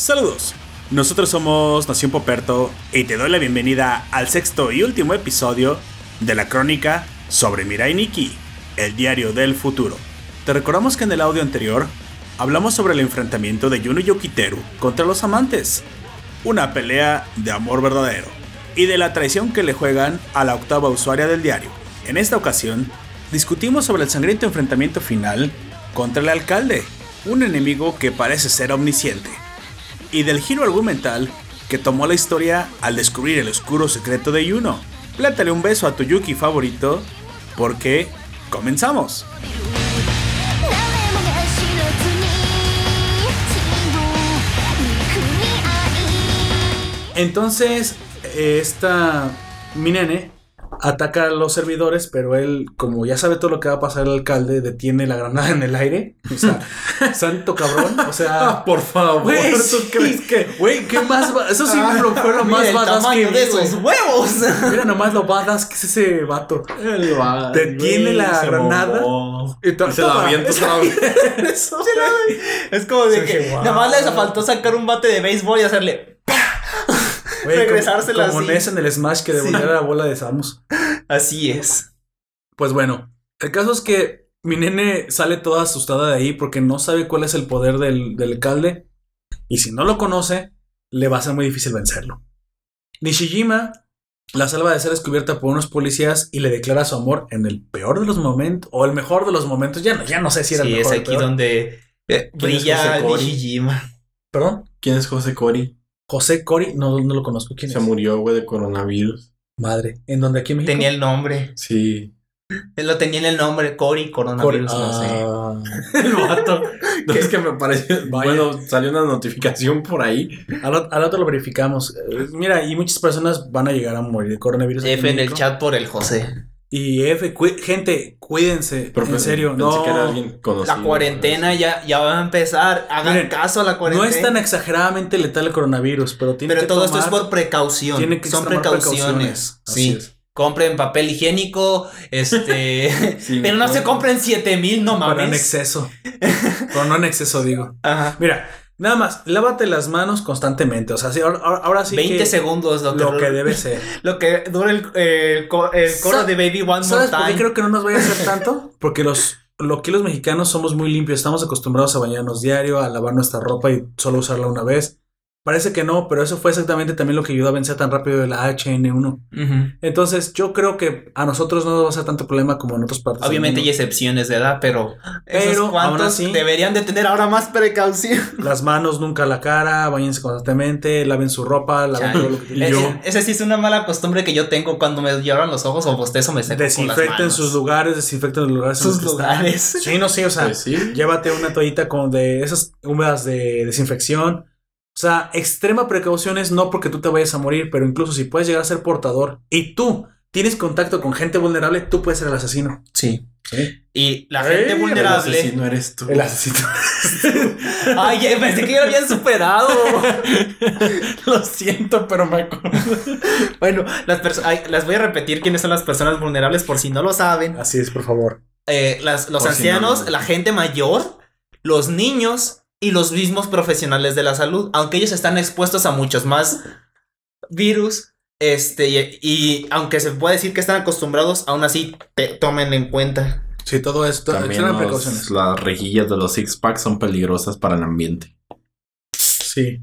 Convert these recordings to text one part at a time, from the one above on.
Saludos. Nosotros somos Nación Poperto y te doy la bienvenida al sexto y último episodio de la crónica sobre Mirai Nikki, el diario del futuro. Te recordamos que en el audio anterior hablamos sobre el enfrentamiento de Yuno Yokiteru contra los amantes, una pelea de amor verdadero y de la traición que le juegan a la octava usuaria del diario. En esta ocasión, discutimos sobre el sangriento enfrentamiento final contra el alcalde, un enemigo que parece ser omnisciente, y del giro argumental que tomó la historia al descubrir el oscuro secreto de Yuno. Plátale un beso a tu Yuki favorito, porque comenzamos. Entonces, esta mi nene ataca a los servidores, pero él, como ya sabe todo lo que va a pasar el alcalde, detiene la granada en el aire. O sea, santo cabrón. O sea, Ah, por favor, ¿tú sí. crees que güey, ¿qué más? va- Eso sí lo- fue lo más badass tamaño que de esos huevos. Mira nomás lo badass que es ese vato. el va- Detiene la granada. Y se la avienta otra vez. Es como de que dije, wow. nada más les faltó sacar un bate de béisbol y hacerle. Regresársela como, como así. Ness en el Smash que devolviera la bola de Samus. Así es. Pues bueno, el caso es que mi nene sale toda asustada de ahí porque no sabe cuál es el poder del, del alcalde. Y si no lo conoce, le va a ser muy difícil vencerlo. Nishijima la salva de ser descubierta por unos policías y le declara su amor en el peor de los momentos, o el mejor de los momentos. Ya no, ya no sé si era Sí, el es mejor. o aquí peor. donde eh, ¿Quién es brilla? Nishijima. Perdón, ¿Quién es José Cori? José Cori, no, no lo conozco. ¿Quién Se es? murió, güey, de coronavirus. Madre. ¿En donde aquí en México? Tenía el nombre. Sí. Él lo tenía en el nombre. Cori, coronavirus, no sé. Ah. El vato. No, es que me parece. Vaya. Bueno, salió una notificación por ahí. Al, ot- al otro lo verificamos. Eh, Mira, y muchas personas van a llegar a morir de coronavirus. F en el chat por el José. Y F, cu- gente, cuídense. Pero en pensé- serio, pensé no. que era alguien conocido. La cuarentena ya, ya va a empezar. Hagan Miren, caso a la No cuarentena. es tan exageradamente letal el coronavirus, pero tiene Pero que todo esto es por precaución. tiene que Son tomar precauciones. Así Sí. es. Compren papel higiénico. Este. Sí, pero no se no. compren 7000, no Pero en mames. exceso. pero no en exceso, digo. Ajá. Mira, nada más, lávate las manos constantemente. O sea, sí, ahora, ahora- sí 20 que segundos lo que, lo que debe ser. lo que dura el, el, co- el coro de Baby One More ¿Sabes por qué Time. creo que no nos vaya a hacer tanto? Porque los, lo que los mexicanos somos muy limpios, estamos acostumbrados a bañarnos diario, a lavar nuestra ropa y solo usarla una vez. Parece que no, pero eso fue exactamente también lo que ayudó a vencer tan rápido la HN1. Ujú. Entonces, yo creo que a nosotros no nos va a ser tanto problema como en otras partes. Obviamente hay excepciones, ¿verdad? Pero, Pero, esos aún así- deberían de tener ahora más precaución. Las manos nunca la cara, bañense constantemente, laven su ropa, laven todo lo que Y yo- ese sí es una mala costumbre que yo tengo cuando me lloran los ojos o bostezo me seco con las Desinfecten manos. sus lugares, desinfecten los lugares en los Sus que están. lugares. Sí, no, sí, o sea, Pues sí. llévate una toallita con de esas húmedas de desinfección. O sea, extrema precaución es no porque tú te vayas a morir, pero incluso si puedes llegar a ser portador y tú tienes contacto con gente vulnerable, tú puedes ser el asesino. Sí. Sí. Y la Ey, gente El vulnerable. asesino eres tú. El asesino. Ay, pensé que ya lo habían superado. Lo siento, pero me acuerdo. bueno, las perso- ay, las voy a repetir quiénes son las personas vulnerables por si no lo saben. Así es, por favor. Eh, las- los Por si no, ancianos, no. la gente mayor, los niños y los mismos profesionales de la salud, aunque ellos están expuestos a muchos más virus, este, y, y aunque se puede decir que están acostumbrados, aún así te, tómenlo en cuenta. Sí, todo esto. También los- precauciones. las rejillas de los six packs son peligrosas para el ambiente. Sí.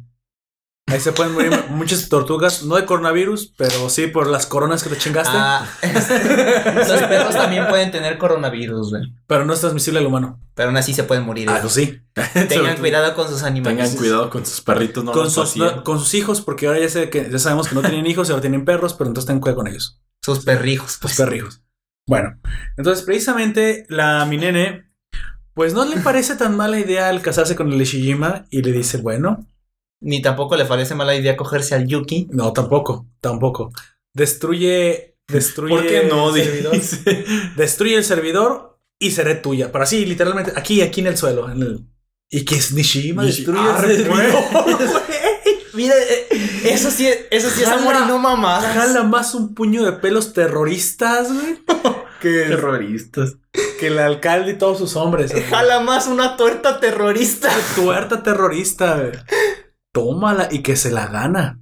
Ahí se pueden morir muchas tortugas, no de coronavirus, pero sí por las coronas que te chingaste, Ah, los perros también pueden tener coronavirus, güey. pero no es transmisible al humano. Pero aún así se pueden morir. Ah, eso sí. Tengan cuidado con sus animales. Tengan cuidado con sus perritos, no con, los sus, no, con sus hijos, porque ahora ya, sé que, ya sabemos que no tienen hijos y ahora tienen perros, pero entonces ten cuidado con ellos. Sus perrijos, pues. perrijos. Bueno, entonces precisamente la mi nene, pues no le parece tan mala idea el casarse con el Ishijima y le dice, bueno, Ni tampoco le parece mala idea cogerse al Yuki. no, tampoco, tampoco. Destruye, destruye ¿Por qué no? el servidor. Destruye el servidor y seré tuya. Para así, literalmente, aquí, aquí en el suelo. En el... Y que es Nishijima Nishi- destruye el Arre, servidor. Mira, eh, eso sí, eso sí es amor y no mamadas. Jala más un puño de pelos terroristas, güey. Que, Terroristas. que el alcalde y todos sus hombres. güey. Jala más una tuerta terrorista. Tuerta terrorista, güey. Tómala y que se la gana.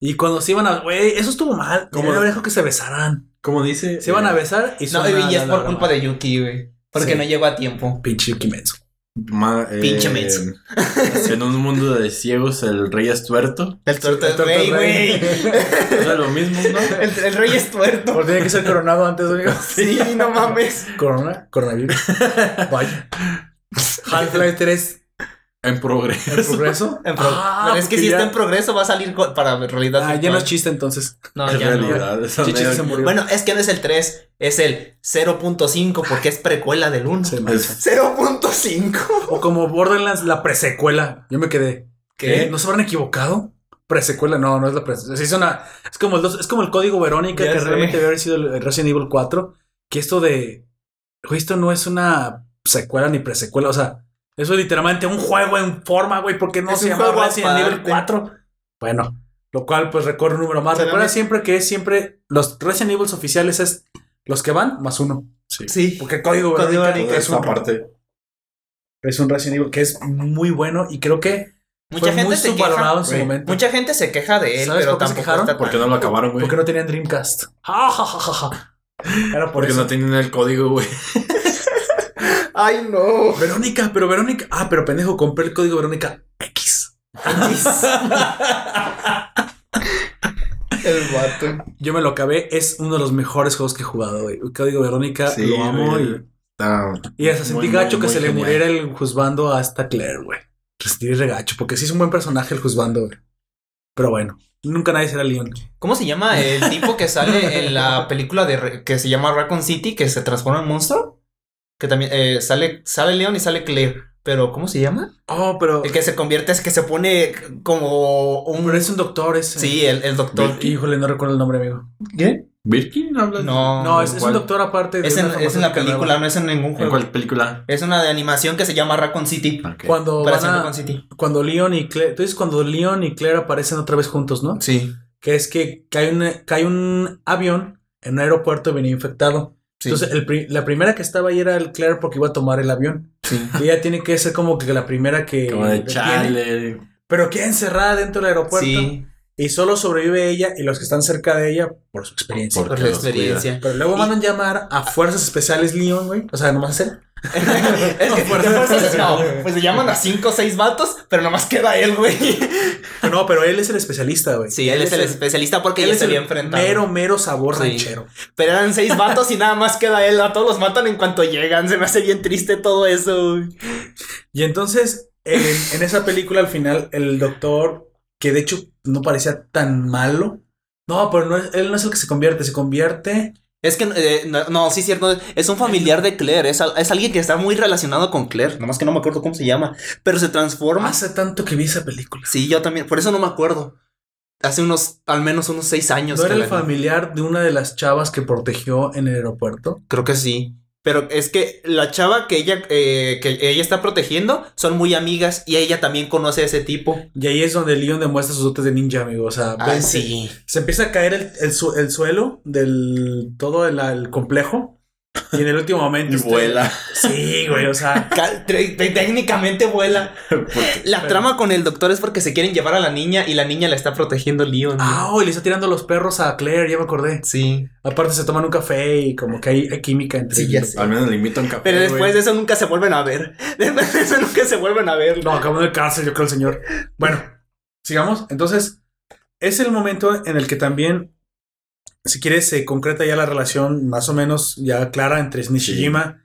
Y cuando se iban a, güey, eso estuvo mal. ¿Cómo? Como dejó que se besaran. Como dice. Se iban a besar y No, y es por la- culpa de Yuki, güey. Porque Sí. no llegó a tiempo. Pinche Yuki Menso. Ma- eh, Pinche menso. En un mundo de ciegos, el rey es tuerto. El tuerto tuerto rey, güey. Es lo mismo, ¿no? El, el rey es tuerto. Porque tenía que ser coronado antes, amigo. Sí, no mames. Corona, coronavirus. Vaya. Half-Life 3 En progreso. en progreso. En pro- Ah, Pero es que si ya- está en progreso va a salir para realidad. Ah, ya no es chiste entonces. No, ya no. realidad. se murió. Bueno, es que no es el 3, es el 0.5 porque es precuela del 1. Se mancha. Es- 0.5. O como Borderlands, la presecuela. Yo me quedé. ¿Qué? ¿No se habrán equivocado? Presecuela, no, no es la presecuela. Es, una, es, como el dos- es como el código Verónica Ya que sé. realmente haber sido el Resident Evil 4. Que esto de. Esto no es una secuela ni presecuela. O sea, eso es literalmente un juego en forma, güey. porque no Es se llama Resident Evil aparte. 4? Bueno, lo cual pues recorre un número más. Recuerda siempre que es siempre. Los Resident Evil oficiales es los que van más uno. Sí. Sí. Porque el código Código Verónica es Esa un, parte. es un Resident Evil que es muy bueno y creo que Mucha fue gente muy se subvalorado queja. en su momento. Mucha gente se queja de él, ¿Sabes pero qué se tampoco quejaron? está ¿Por qué no lo acabaron, güey? Porque no tenían Dreamcast. Ja, ja, ja, ja, ja. Era por Porque eso. no tienen el código, güey. Ay, no. Verónica, pero Verónica. Ah, pero pendejo, compré el código Verónica X. el vato. Yo me lo acabé. Es uno de los mejores juegos que he jugado, güey. El código Verónica lo amo y, y hasta sentí muy, gacho muy, que muy se le muriera el juzgando a esta Claire, güey. Sentí regacho, porque sí es un buen personaje el juzgando, güey. Pero bueno, nunca nadie será Leon. ¿Cómo se llama el tipo que sale en la película de que se llama Raccoon City que se transforma en monstruo? Que también eh, sale sale Leon y sale Claire, pero ¿cómo se llama? Oh, pero. El que se convierte es que se pone como un Pero es un doctor ese. Sí, el, el doctor. Híjole, no recuerdo el nombre, amigo. ¿Qué? ¿Birkin hablas? No. No, es, es un doctor aparte. de Es en, es en la película, no es en ningún ¿En juego. cuál película? Es una de animación que se llama Raccoon City. Ok. Cuando, van a- Raccoon City. cuando Leon y Claire. Dices cuando Leon y Claire aparecen otra vez juntos, ¿no? Sí. Que es que cae un, cae un avión en un aeropuerto y venía infectado. Sí. Entonces, el pri- la primera que estaba ahí era el Claire porque iba a tomar el avión. sí. Y ella tiene que ser como que la primera que. Como de chale. Pero queda encerrada dentro del aeropuerto. Sí, Y solo sobrevive ella y los que están cerca de ella por su experiencia. Por- los experiencia. Pero luego Y- mandan llamar a Fuerzas Especiales Leon, güey. O sea, nomás hacer. Es que Por- ¿qué pasa? no, pues se llaman a cinco o seis vatos, pero nomás queda él, güey. No, pero él es el especialista, güey. Sí, él es el especialista porque él ya es se había enfrentado. Mero, mero sabor Sí. ranchero. Pero eran seis vatos y nada más queda él. A todos los matan en cuanto llegan. Se me hace bien triste todo eso. güey. Y entonces, en, en esa película, al final, el doctor, que de hecho no parecía tan malo. No, pero no él no es el que se convierte, se convierte. Es que, eh, no, no, sí, cierto. Es un familiar de Claire. Es, es alguien que está muy relacionado con Claire. Nomás que no me acuerdo cómo se llama. Pero se transforma. Hace tanto que vi esa película. Sí, yo también. Por eso no me acuerdo. Hace unos, al menos unos seis años. ¿No era el familiar de una de las chavas que protegió en el aeropuerto? Creo que sí. Pero es que la chava que ella, eh, que ella está protegiendo son muy amigas y ella también conoce a ese tipo. Y ahí es donde Leon demuestra sus dotes de ninja, amigo. O sea, Ah, se empieza a caer el, el su- el suelo del todo el, el complejo. Y en el último momento. Y vuela. Sí, güey. O sea, Técnicamente vuela. La trama con el doctor es porque se quieren llevar a la niña y la niña la está protegiendo Leon. ah, oh, y le está tirando los perros a Claire, ya me acordé. Sí. Aparte se toman un café y como que hay, hay química entre Sí, ya ellos. sé. Al menos le invito a un café. Pero después güey. de eso nunca se vuelven a ver. Después de eso nunca se vuelven a ver. No, acabó en el cárcel, yo creo, el señor. Bueno, sigamos. Entonces, es el momento en el que también, si quieres, se concreta ya la relación más o menos ya clara entre Nishijima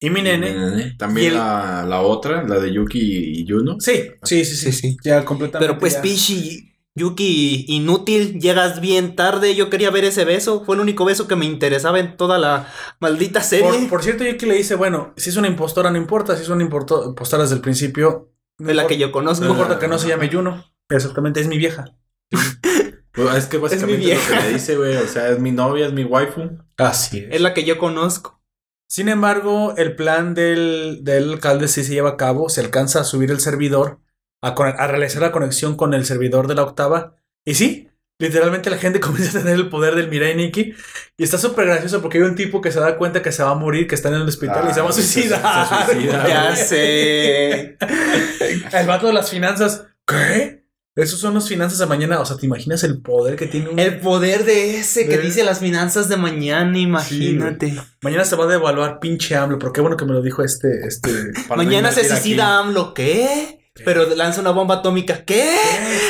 y mi nene. Nene. También Y el- la, la otra, la de Yuki y Yuno. Sí, sí, sí, sí, Sí, sí. Ya completamente. Pero pues ya. Pichi, Yuki, inútil, llegas bien tarde. Yo quería ver ese beso. Fue el único beso que me interesaba en toda la maldita serie. Por, por cierto, que le dice, bueno, si es una impostora, no importa. Si es una impostora desde el principio. No de la que yo conozco. No importa que no se llame Juno. Exactamente, es mi vieja. Pues, es que básicamente mi lo que vieja. me dice, güey. O sea, es mi novia, es mi waifu. Así Es la que yo conozco. Sin embargo, el plan del, del alcalde sí se lleva a cabo, se alcanza a subir el servidor, a, con- a realizar la conexión con el servidor de la octava. Y sí, literalmente la gente comienza a tener el poder del Mirai Nikki. Y está súper gracioso porque hay un tipo que se da cuenta que se va a morir, que está en el hospital y se va a Ah, se- suicidar. se suicida. Ya sé. El vato de las finanzas, ¿qué? Esos son los finanzas de mañana. O sea, ¿te imaginas el poder que tiene un... El poder de ese que De- dice las finanzas de mañana, imagínate. Mañana se va a devaluar pinche AMLO, pero qué bueno que me lo dijo este... este... Mañana se suicida aquí. AMLO, ¿qué? Pero lanza una bomba atómica, ¿qué?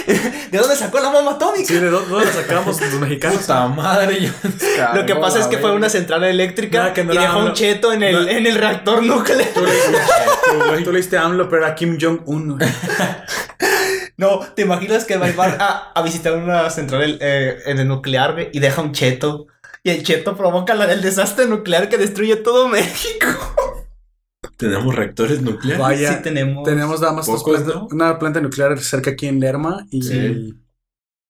¿De dónde sacó la bomba atómica? Sí, ¿de dónde, la sacamos los mexicanos? Puta madre, yo Lo que pasa es que fue una central eléctrica Nada, que no y dejó AMLO. un cheto en el, No. en el reactor nuclear. Tú leíste, tú leíste AMLO, pero era Kim Jong-un. No, ¿te imaginas que va a, a visitar una central eh, en el nuclear güey, y deja un cheto? Y el cheto provoca la- el desastre nuclear que destruye todo México. Tenemos reactores nucleares. Vaya, sí tenemos. tenemos nada más una planta nuclear cerca aquí en Lerma y... Sí.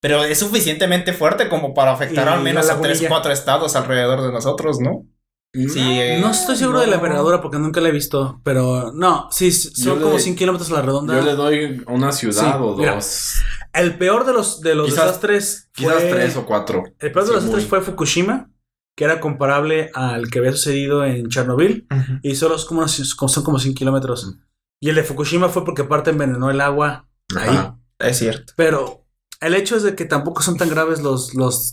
Pero es suficientemente fuerte como para afectar Y al menos a tres, cuatro estados alrededor de nosotros, ¿no? Sí, eh, No estoy seguro de la envergadura porque nunca la he visto, pero no, sí, son Yo como le- 100 kilómetros a la redonda. Yo le doy una ciudad Sí, o mira. dos. El peor de los, de los Quizás- desastres Quizás fue- tres o cuatro. El peor de los desastres muy- fue Fukushima, que era comparable al que había sucedido en Chernobyl, y solo es como son como 100 kilómetros. Y el de Fukushima fue porque aparte envenenó el agua ahí. Ajá. Es cierto. Pero el hecho es de que tampoco son tan graves los, los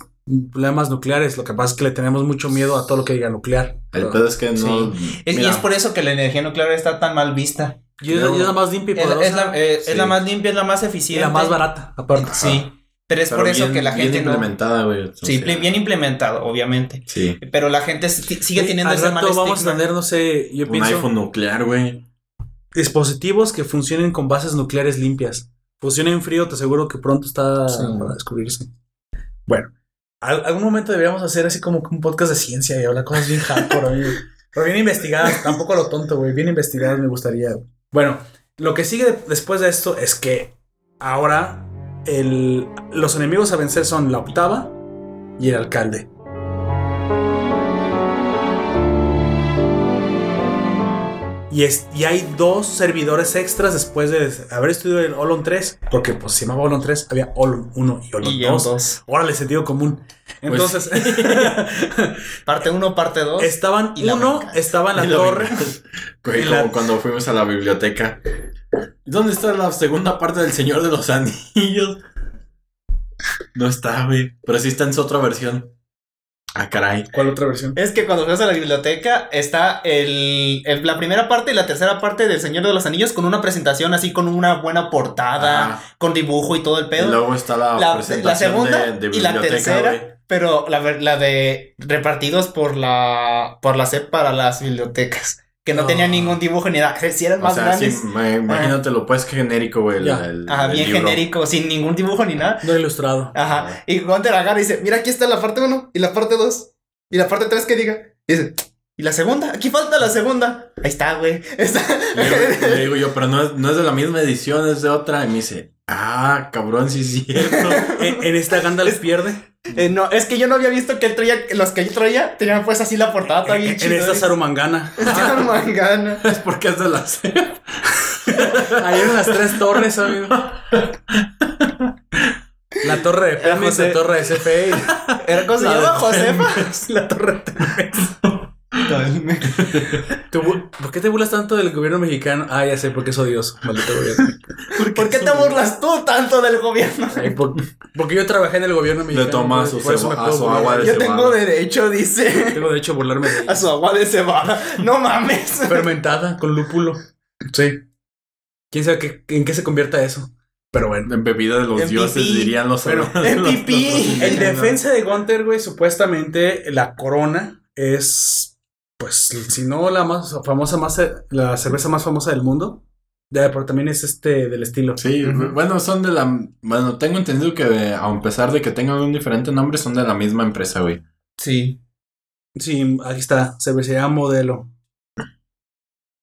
problemas nucleares. Lo que pasa es que le tenemos mucho miedo a todo lo que diga nuclear. El pedo es que no. Es- y es por eso que la energía nuclear está tan mal vista. y es, y la más limpia y Es, poderosa. es la, eh, es Sí. la más limpia, es la más y eficiente. la más barata, aparte. Sí. Pero es pero por eso que la gente Bien no. implementada, güey. Sí, O sea, bien implementado, obviamente. Sí. Pero la gente si- sigue Sí, teniendo ese mal vamos a estigma. tener, no sé, yo Un pienso, iPhone nuclear, güey. dispositivos que funcionen con bases nucleares limpias. Funciona en frío, te aseguro que pronto está Sí. para descubrirse. Bueno, al- algún momento deberíamos hacer así como un podcast de ciencia y hablar cosas bien hardcore, amigo. Pero bien investigadas, tampoco lo tonto, güey. Bien investigadas me gustaría. Bueno, lo que sigue de- después de esto es que ahora el- los enemigos a vencer son la octava y el alcalde. Y, es, y hay dos servidores extras después de haber estudiado el Olon 3, porque pues se llamaba Olon 3, había Olon 1 y Olon Y 2. dos. Órale, sentido común. Entonces, Parte 1, parte 2. estaban Y la uno, venganza. estaba en la Y la torre. Güey, Y la- como cuando fuimos a la biblioteca. ¿Dónde está la segunda parte del Señor de los Anillos? No está, güey. Pero sí está en su otra versión. Ah, caray. ¿Cuál otra versión? Es que cuando fuimos a la biblioteca está el, el- la primera parte y la tercera parte del Señor de los Anillos con una presentación así con una buena portada, con dibujo y todo el Y pedo. luego está la, la, presentación la segunda de, de y la biblioteca, tercera, pero la, de repartidos por la por la SEP para las bibliotecas, que no Ah. tenían ningún dibujo ni nada, si eran O más sí, grandes. ma- imagínatelo, pues que genérico, güey. el- Ajá, el bien libro. genérico, sin ningún dibujo ni nada. No ilustrado. Ajá. Y Gunter agarra y dice, mira, aquí está la parte 1 y la parte 2 y la parte 3 que diga. Y dice, ¿y la segunda? Aquí falta la segunda. Ahí está, güey. Está. Le le digo yo, pero no es, no es de la misma edición, es de otra. Y me dice, ah, cabrón, sí es cierto. en, en esta Gandalf pierde. Eh, no, es que yo no había visto que él traía, los que yo traía tenían pues así la portada En, todavía en esta Sarumangana. Esta mangana. es porque es de la Ahí en las tres torres, amigo. La torre de Pemex, la torre de CFE. Era cosa de Josefa. La torre de Pemex. ¿Tú bu- ¿Por qué te burlas tanto del gobierno mexicano? Ah, ya sé, porque es odioso. Maldito gobierno. ¿Por qué te burlas tú tanto del gobierno? Ay, por- porque yo trabajé en el gobierno mexicano. toma por- su por eso a su agua de Yo cebada. tengo derecho, dice. Tengo derecho a burlarme de. A su agua de cebada. No mames. Fermentada con lúpulo. Sí. ¿Quién sabe qué- en qué se convierta eso? Pero bueno. En bebida de los dioses, dirían los Pero- en pipí. En defensa de Gunter, güey, supuestamente la corona es, pues, si no la más famosa, más la cerveza más famosa del mundo. Ya, pero también es este del estilo. Sí, bueno, son de la. Bueno, tengo entendido que eh, a pesar de que tengan un diferente nombre, son de la misma empresa, güey. Sí. Sí, aquí está, cervecería modelo.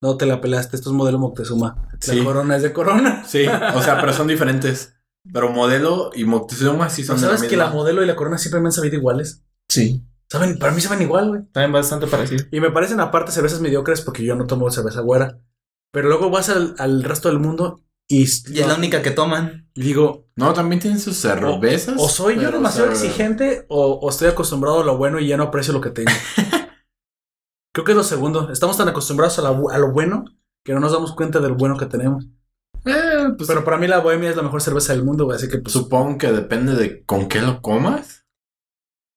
No te la pelaste, esto es modelo Moctezuma. La Sí. corona es de corona. Sí, o sea, pero son diferentes. Pero modelo y Moctezuma sí son ¿No de la sabes que la misma. modelo y la corona siempre me han sabido iguales? Sí. Saben, para mí saben igual, güey. También bastante parecido. Y me parecen aparte cervezas mediocres porque yo no tomo cerveza güera. Pero luego vas al, al resto del mundo y, Y es la única que toman. y digo, No, también tienen sus cervezas. o soy yo demasiado exigente o, o estoy acostumbrado a lo bueno y ya no aprecio lo que tengo. Creo que es lo segundo. Estamos tan acostumbrados a, la a lo bueno que no nos damos cuenta del bueno que tenemos. Eh, pues Pero para mí la bohemia es la mejor cerveza del mundo, güey. Así que pues. supongo que depende de con qué lo comas.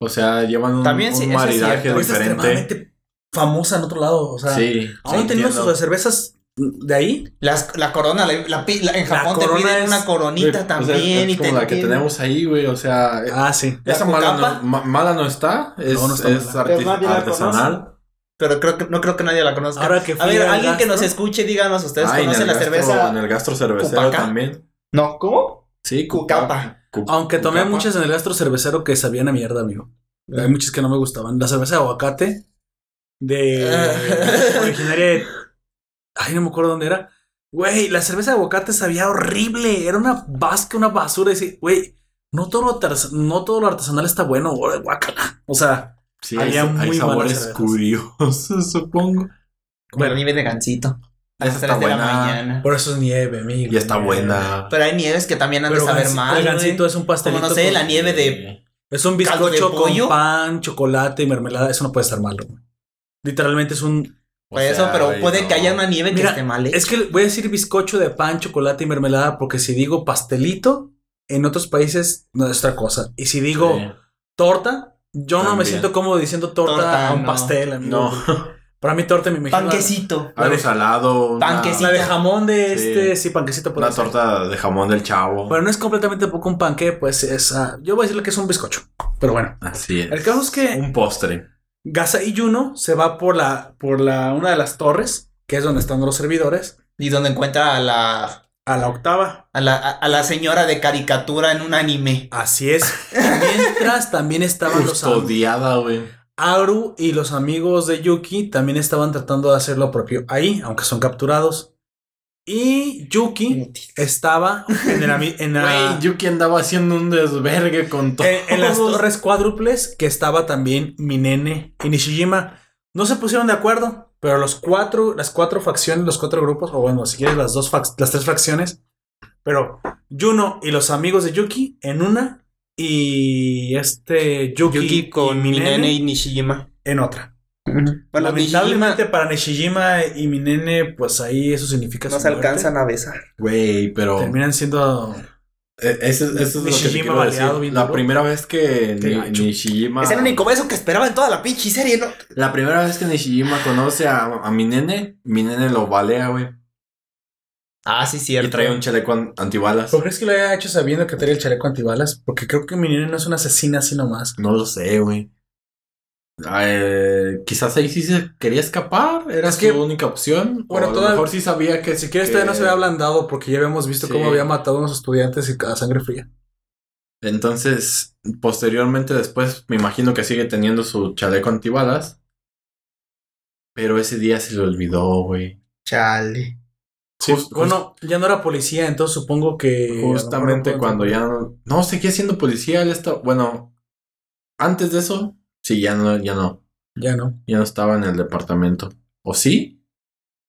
O sea, llevan un, También sí, un maridaje es diferente. extremadamente famosa en otro lado. O sea, sí. aún sí, tenemos entiendo. sus cervezas de ahí. Las- la corona, la, la pi- la- en La Japón te piden es- una coronita Güey, o sea, también. es y te la que piden- tenemos ahí, güey. O sea, Ah, sí. esa ¿La mala no, ma- mala no está. Es, No, no está es mala. arti- Pero nadie la artesanal. Pero creo que, no creo que nadie la conozca. Ahora que a ver, al alguien que nos escuche, díganos, ¿ustedes Ah, conocen la gastro- cerveza? En el gastro cervecero Cupaca? también. No, ¿cómo? Sí, Cucapa. Aunque tomé muchas en el gastro cervecero que sabían a mierda, amigo. Hay muchas que no me gustaban. La cerveza de aguacate de originaria de- Ay, no me acuerdo dónde era. Güey, la cerveza de aguacate sabía horrible. Era una vasca, una basura. Y sí, güey, no todo, lo artes- no todo lo artesanal está bueno. güey, Guácala. O sea, Sí, hay, Había hay muy malas sabores curiosos, supongo. La nieve de gancito. A las Esa 3 está de la buena. mañana. por eso es nieve, amigo. Y está nieve. buena. Pero hay nieves que también han de Pero saber gansi- mal. el gancito güey. es un pastelito. Como no sé, con- la nieve de. Es un de bizcocho con pollo. pan, chocolate y mermelada. Eso no puede estar malo. güey. Literalmente es un. O Por eso, pero puede no. que haya una nieve que esté mal. ¿eh? Es que voy a decir bizcocho de pan, chocolate y mermelada porque si digo pastelito, en otros países no es otra cosa. Y si digo Sí. torta, yo no me siento cómodo diciendo torta, Torta, a un no. pastel. amigo. No, Para mí torta me imagino. Panquecito. Algo de- salado. una- Panquecito. La de jamón de este, sí, panquecito puede Una ser. torta de jamón del chavo. Pero no es completamente poco un panque, pues es. ah, yo voy a decirle que es un bizcocho. Pero bueno. Así es. El caso es que Un postre. Gasa y Juno se va por la, por la, una de las torres, que es donde están los servidores, Y donde encuentra a la, a la octava. a la, a la señora de caricatura en un anime. Así es. Mientras también estaban los am- Custodiada, güey. Aru y los amigos de Yuki también estaban tratando de hacer lo propio ahí, aunque son capturados. Y Yuki estaba en, el en, la- Güey, Yuki andaba haciendo un desvergue con todo. en- en las torres cuádruples que estaba también Minene y Nishijima. No se pusieron de acuerdo, pero los cuatro, las cuatro facciones, los cuatro grupos, o bueno, si quieres las dos las tres facciones, pero Juno y los amigos de Yuki en una y este Yuki, Yuki con y Minene y Nishijima. en otra. Bueno, Lamentablemente Nishijima para Nishijima y Minene, pues ahí eso significa no se muerte. alcanzan a besar. Güey, pero. Terminan siendo eh, Eso, eso es lo que te decir. La primera vez que gacho. Nishijima. Es el único beso que esperaba en toda la pinche serie, ¿no? La primera vez que Nishijima conoce a, a mi nene, mi nene lo balea, güey. Ah, sí, Y cierto. trae un chaleco an- antibalas. ¿Por qué crees que lo haya hecho sabiendo que traía el chaleco antibalas? Porque creo que Minene no es una asesina así nomás. No lo sé, güey. Eh, quizás ahí sí se quería escapar. Era Es que- su única opción. Bueno, o a lo mejor sí sabía que Si quieres todavía no se había ablandado porque ya habíamos visto Sí. cómo había matado a unos estudiantes y a sangre fría. Entonces, posteriormente, después, me imagino que sigue teniendo su chaleco antibalas. Pero ese día se le olvidó, güey. Chale. Sí, Just- bueno, ya no era policía, entonces supongo que... Justamente cuando ya no. No, seguía siendo policía. Él está. Bueno, antes de eso, sí, ya no, ya no. Ya no. Ya no estaba en el departamento. ¿O sí?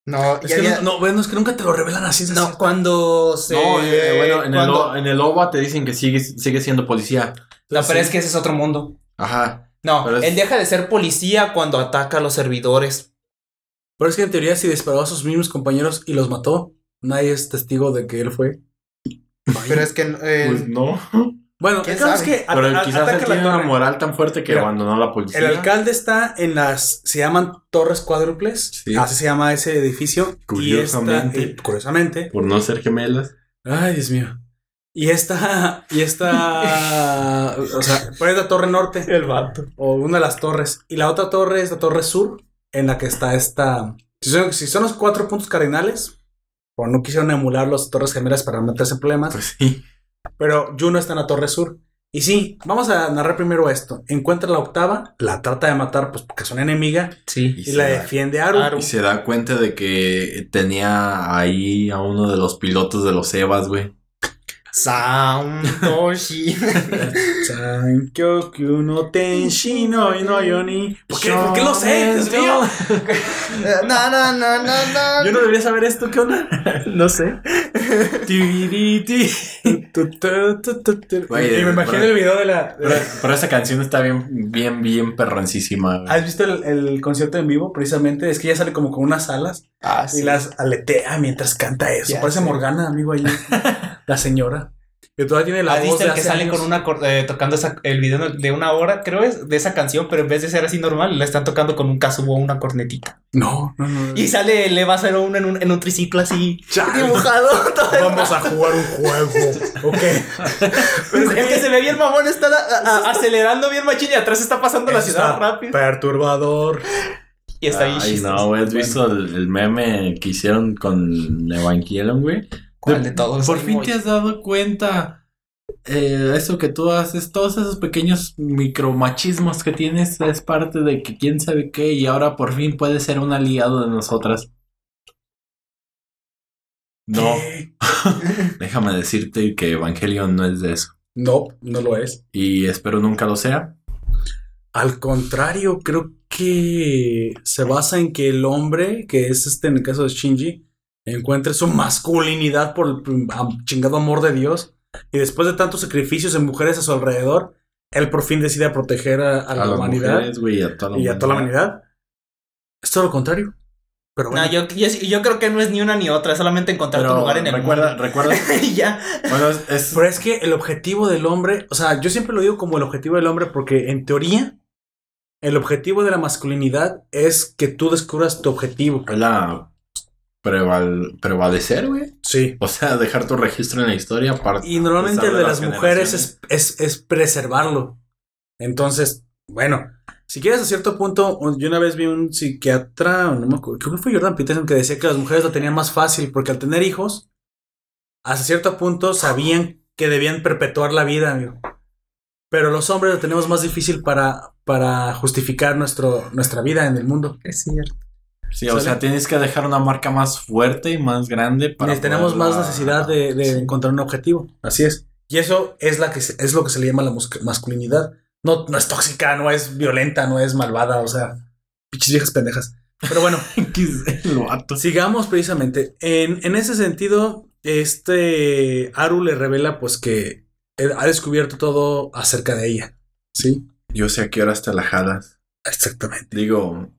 No, Es ya que no, no, bueno, es que nunca te lo revelan así. no, así. cuando se. no, eh, bueno, en, cuando- el, en el OVA te dicen que sigue, sigue siendo policía. No, pero Sí. es que ese es otro mundo. Ajá. No, es- él deja de ser policía cuando ataca a los servidores. Pero es que en teoría si disparó a sus mismos compañeros y los mató, nadie es testigo de que él fue. Pero es que. eh, Pues no. Bueno, el ¿Quién caso es que Pero a- quizás él tiene una moral tan fuerte que Mira, abandonó la policía. El alcalde está en las, se llaman torres cuádruples, Sí. así se llama ese edificio. Curiosamente. Y esta, eh, curiosamente. Por no ser gemelas. Ay, Dios mío. Y esta, y esta, o sea, ¿cuál es la torre norte? el vato. O una de las torres. Y la otra torre es la torre sur, en la que está esta. Si son, si son los cuatro puntos cardinales, o no quisieron emular las torres gemelas para no meterse en problemas, Pues sí. pero Juno está en la torre sur. Y sí, vamos a narrar primero esto. Encuentra la octava, la trata de matar, pues porque es una enemiga, Sí. y, la da- defiende Aru. Aru. Y se da cuenta de que tenía ahí a uno de los pilotos de los Evas, güey. Santoshi. Sankyoku no tenshi no no yoni. ¿Por qué, ¿Por qué lo sé? Dios mío? No, no, no, no, no. Yo no debería saber esto, ¿qué onda? no sé. Oye, Y me imagino el video de la. de- Pero, pero esa canción está bien, bien, bien perroncísima. ¿Has visto el, el concierto en vivo? Precisamente es que ella sale como con unas alas Ah, y las aletea mientras canta eso. Ya Parece sé. Morgana, amigo, ahí. la señora. Y todavía tiene la ¿Has voz visto de el que sale años. con una eh, tocando esa- el video de una hora, creo es, de esa canción, pero en vez de ser así normal, le están tocando con un kasubo o una cornetita. No, no, no. Y sale el Eva 01 en un, en un triciclo así Chale. dibujado. Vamos a jugar un juego. Ok. Pero es que se ve bien mamón, está a- a- acelerando bien machín y atrás está pasando la ciudad rápido. Perturbador. Y está bien Ay, no. ¿Has visto el, el meme que hicieron con Evangelion, güey? ¿Cuál de todos? Por fin te has dado cuenta. eh, eso que tú haces, todos esos pequeños micromachismos que tienes es parte de que quién sabe qué y ahora por fin puede ser un aliado de nosotras. No, déjame decirte que Evangelion no es de eso. No, no lo es. Y espero nunca lo sea. Al contrario, creo que se basa en que el hombre, que es este en el caso de Shinji, encuentre su masculinidad por el chingado amor de Dios. Y después de tantos sacrificios en mujeres a su alrededor, él por fin decide proteger a, a la humanidad mujeres, a toda la y a toda la humanidad. Es todo lo contrario. Pero bueno, No, yo, yo, yo creo que no es ni una ni otra, es solamente encontrar Pero tu lugar en el recuerda, mundo. recuerda, Y ya. bueno, es, es- pero es que el objetivo del hombre, o sea, yo siempre lo digo como el objetivo del hombre porque en teoría el objetivo de la masculinidad es que tú descubras tu objetivo. la preval- prevalecer, güey. Sí. O sea, dejar tu registro en la historia. para Y normalmente el de las mujeres es, es, es preservarlo. Entonces, bueno, si quieres a cierto punto, yo una vez vi un psiquiatra, no me acuerdo, creo que fue Jordan Peterson, que decía que las mujeres lo tenían más fácil porque al tener hijos, hasta cierto punto sabían que debían perpetuar la vida, amigo. Pero los hombres lo tenemos más difícil para, para justificar nuestro, nuestra vida en el mundo. Es cierto. Sí, o sea, tienes que dejar una marca más fuerte y más grande para. tenemos más necesidad de, de Sí. encontrar un objetivo. Así es. Y eso es, la que se- es lo que se le llama la masculinidad. No, no es tóxica, no es violenta, no es malvada, o sea, pinches viejas pendejas. Pero bueno, sigamos precisamente. En, en ese sentido, este Aru le revela pues que ha descubierto todo acerca de ella. Sí, Yo sé a qué horas te la jalas. exactamente. Digo,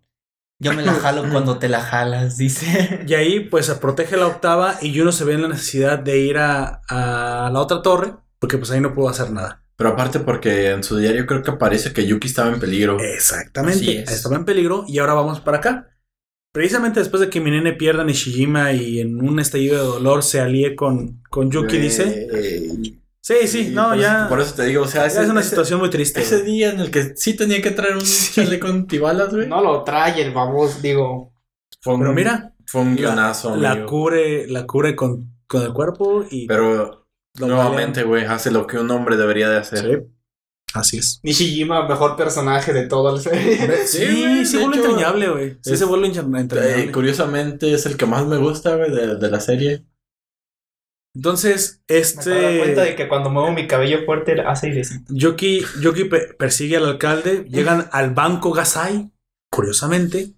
Yo me la jalo cuando te la jalas, dice. Y ahí pues protege la octava y Juno se ve en la necesidad de ir a, a la otra torre porque pues ahí no puedo hacer nada. pero aparte porque en su diario creo que aparece que Yuki estaba en peligro. Exactamente. Es. Estaba en peligro y ahora vamos para acá. Precisamente después de que mi nene pierda a Nishijima y en un estallido de dolor se alíe con, con Yuki, dice. Eh, Sí, sí, no, por ya. Eso, por eso te digo, o sea, ese, es una ese- situación muy triste. ese güey. día en el que sí tenía que traer un Sí. chaleco antibalas, güey. No lo trae el babos, digo. Fue un- Pero mira, Fue un la, guionazo, la amigo. cubre, la cubre con, con el cuerpo y. Pero nuevamente, güey, hace lo que un hombre debería de hacer. Sí. Así es. Nishijima, mejor personaje de toda la serie. Sí, güey, sí, de vuelve entrañable, güey. Sí, es- se vuelve entra- entrañable. Eh, curiosamente es el que más me gusta, güey, de, de la serie. Entonces, Me acabo cuenta de este. que cuando muevo mi cabello fuerte hace airecito. Yuki, Yuki pe- persigue al alcalde, llegan al banco Gasai, curiosamente,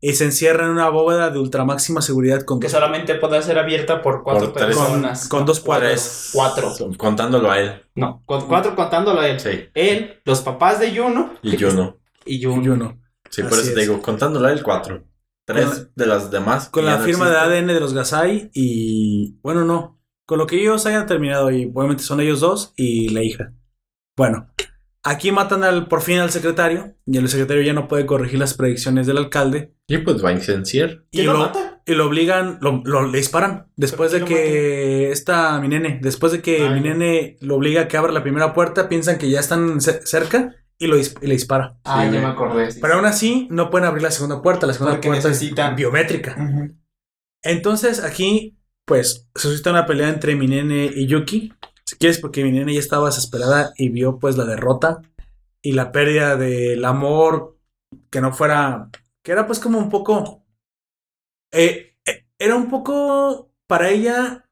y se encierra en una bóveda de ultramáxima seguridad con Que dos, solamente puede ser abierta por cuatro Por tres- con, personas. con dos cuadros. Cuatro. Contándolo a él. No, con cuatro contándolo a él. Sí. Él, los papás de Yuno. Y Yuno. Y uno. Sí, por Así eso te es. digo, contándolo a él, cuatro. Tres Con de las demás. Con la no firma de. ADN de los Gasai y. Bueno, no. Con lo que ellos hayan terminado y obviamente son ellos dos y la hija. Bueno, aquí matan al, por fin al secretario y el secretario ya no puede corregir las predicciones del alcalde Y pues va a incenciar. y ¿Quién lo lo, mata? y lo obligan, lo, lo- le disparan. Después de ¿Pero quién lo que está mi nene, después de que Ah, mi nene lo obliga a que abra la primera puerta, piensan que ya están ce- cerca y, lo, dis- y le dispara. Ah, Sí, ya me acordé. sí. Pero aún así no pueden abrir la segunda puerta, la segunda Porque puerta necesitan- es biométrica. Entonces aquí, pues, se suscita una pelea entre mi nene y Yuki. Si quieres, porque mi nene ya estaba desesperada y vio pues la derrota y la pérdida del amor que no fuera, que era pues como un poco, eh, eh, era un poco para ella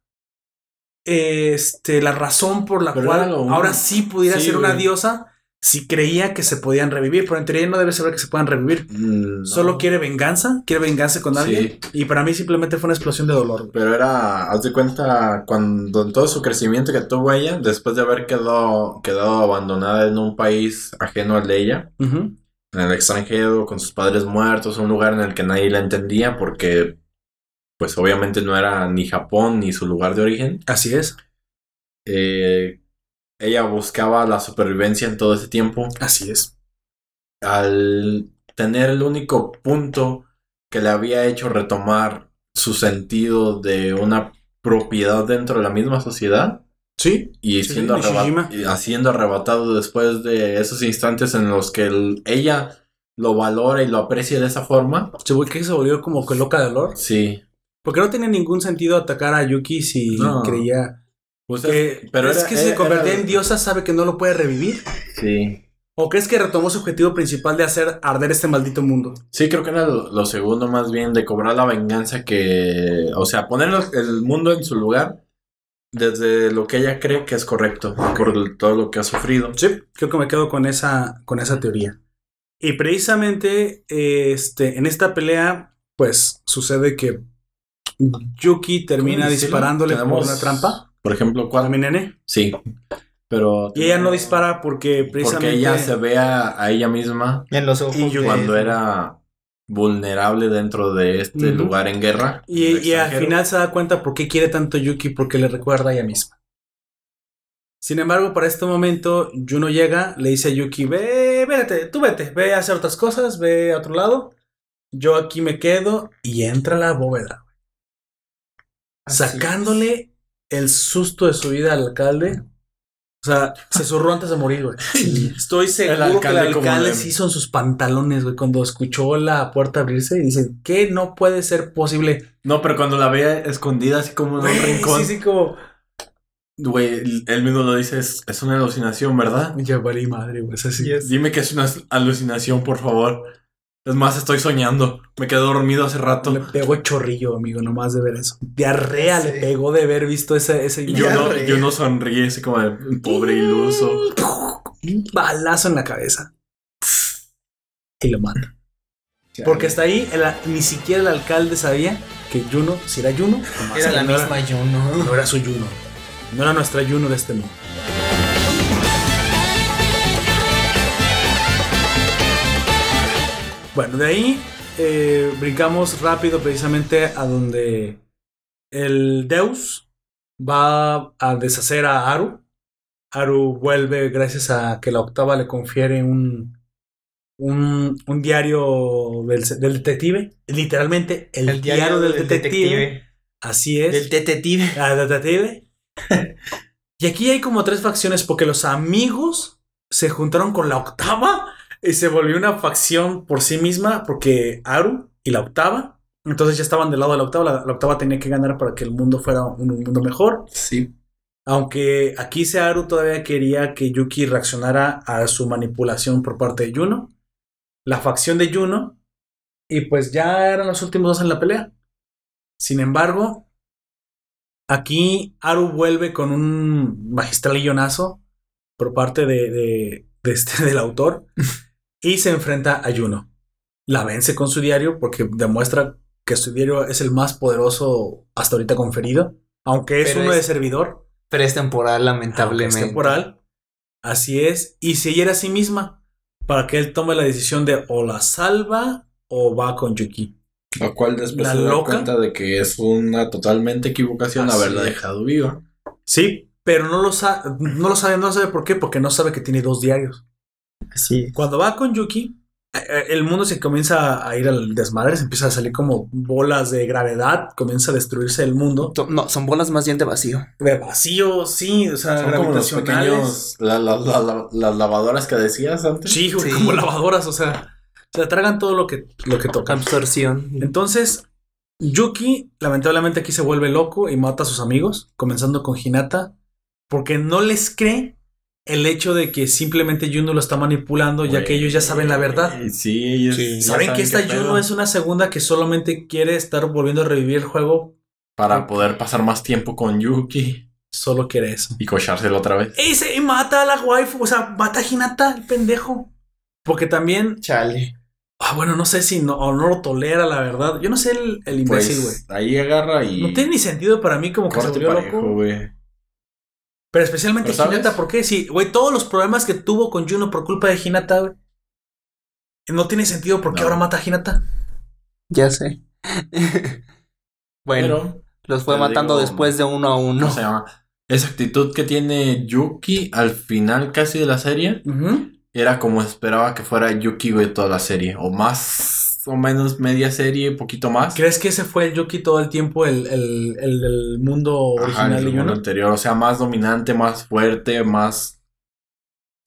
este, la razón por la Pero cual ahora sí pudiera Sí, ser una güey. diosa si creía que se podían revivir. Pero en teoría no debe saber que se puedan revivir. Mm, no. Solo quiere venganza, quiere venganza con alguien. Sí. Y para mí simplemente fue una explosión de dolor. Pero era, haz de cuenta, cuando en todo su crecimiento que tuvo ella, después de haber quedado, quedado abandonada en un país ajeno al de ella, en el extranjero, con sus padres muertos, un lugar en el que nadie la entendía porque, pues obviamente no era ni Japón ni su lugar de origen. Así es, Eh, ella buscaba la supervivencia en todo ese tiempo. así es. Al tener el único punto que le había hecho retomar su sentido de una propiedad dentro de la misma sociedad, Sí, y Sí, siendo, Nishijima. arrebat- y siendo arrebatado después de esos instantes en los que el- ella lo valora y lo aprecia de esa forma. se, vol- que se volvió como que loca de dolor. Sí. Porque no tenía ningún sentido atacar a Yuki si No. creía Pues que pero es era- que se era- convertía era- en diosa, sabe que no lo puede revivir. Sí. ¿O crees que retomó su objetivo principal de hacer arder este maldito mundo? Sí, creo que era lo, lo segundo más bien de cobrar la venganza que... O sea, poner el mundo en su lugar desde lo que ella cree que es correcto por el- todo lo que ha sufrido. Sí, creo que me quedo con esa, con esa teoría. Y precisamente este, en esta pelea, pues sucede que Yuki termina disparándole por una trampa Por ejemplo, a ¿cuál? mi nene. Sí. Pero... Y ella no dispara porque precisamente. Porque ella se ve a, a ella misma En los ojos. Y yo- de- cuando era vulnerable dentro de este lugar en guerra. Y, al final se da cuenta por qué quiere tanto Yuki, porque le recuerda a ella misma. Sin embargo, para este momento, Juno llega, le dice a Yuki, ve, vete, tú vete, ve a hacer otras cosas, ve a otro lado. Yo aquí me quedo y entra a la bóveda, Así sacándole el susto de su vida al alcalde. O sea, se zurró antes de morir, güey. Estoy seguro El que el alcalde se hizo en sus pantalones, güey, cuando escuchó la puerta abrirse y dice, ¿qué no puede ser posible? No, pero cuando la ve escondida así como en un rincón. Sí, sí, como... Güey, él mismo lo dice, es, es una alucinación, ¿verdad? Ya valí madre, güey. Es así. Dime que es una alucinación, por favor. Es más, estoy soñando. Me quedé dormido hace rato. Le pegó chorrillo, amigo, nomás de ver eso. Diarrea le pegó de haber visto ese, ese Y yo no, yo no sonríe, así como de pobre iluso. Un balazo en la cabeza. Y lo mata. Porque hasta ahí el- ni siquiera el alcalde sabía que Juno, si era Juno, Era la no misma Juno. no era su Juno. No era nuestra Juno de este mundo. Bueno, de ahí eh, brincamos rápido precisamente a donde el Deus va a deshacer a Aru. Aru vuelve gracias a que la octava le confiere un, un, un diario del, del detective. Literalmente, el, diario, del, detective. Así es. Del detective. Ah, detective. y aquí hay como tres facciones porque los amigos se juntaron con la octava y se volvió una facción por sí misma porque Aru y la octava. Entonces ya estaban del lado de la octava. La, la octava tenía que ganar para que el mundo fuera un, un mundo mejor. Sí. Aunque aquí Searu todavía quería que Yuki reaccionara a su manipulación por parte de Juno. La facción de Juno. Y pues ya eran los últimos dos en la pelea. Sin embargo, aquí Aru vuelve con un magistral guionazo por parte de, de- de este, del autor y se enfrenta a Juno. La vence con su diario porque demuestra que su diario es el más poderoso hasta ahorita conferido. Aunque es Pero uno es- de servidor, Pero es temporal, lamentablemente. es temporal. Así es. Y se hiera a sí misma para que él tome la decisión de o la salva o va con Yuki. Lo cual después La se da loca. cuenta de que es una totalmente equivocación haberla dejado viva. Sí, pero no lo, sa- no lo sabe, no sabe por qué, porque no sabe que tiene dos diarios. Sí. Cuando va con Yuki, eh, eh, el mundo se comienza a ir al desmadre, se empieza a salir como bolas de gravedad, comienza a destruirse el mundo. No, son bolas más bien de vacío. De vacío, sí, o sea, Son como los pequeños, la- la- la- la- las lavadoras que decías antes. Sí, güey, Sí. como lavadoras, o sea, se tragan todo lo que, lo que tocan. Absorción. Entonces, Yuki lamentablemente aquí se vuelve loco y mata a sus amigos, comenzando con Hinata, porque no les cree el hecho de que simplemente Juno lo está manipulando, ya que ellos ya saben la verdad. Eh, Sí, ellos Sí. Saben que esta pedo. Juno es una segunda que solamente quiere estar volviendo a revivir el juego. Para poder pasar más tiempo con Yuki. Solo quiere eso. Y cochárselo otra vez. Y se y mata a la waifu, o sea, mata a Hinata, el pendejo. Porque también, Chale. ah, bueno, no sé si no, o no lo tolera, la verdad. Yo no sé el, el imbécil, güey. Pues ahí agarra y. no tiene ni sentido para mí como que se volvió parejo, loco. güey. Pero especialmente ¿Pero? Hinata, ¿por qué? Sí, güey, todos los problemas que tuvo con Juno por culpa de Hinata, güey. No tiene sentido porque No. ahora mata a Hinata. Ya sé. bueno, Pero, los fue matando digo, después de uno a uno. ¿cómo se llama? Esa actitud que tiene Yuki al final casi de la serie era como esperaba que fuera Yuki, güey, toda la serie. O más o menos media serie, poquito más. ¿Crees que ese fue el Yuki todo el tiempo, el, el, el del mundo Ajá, original el de mundo anterior. O sea, más dominante, más fuerte, más.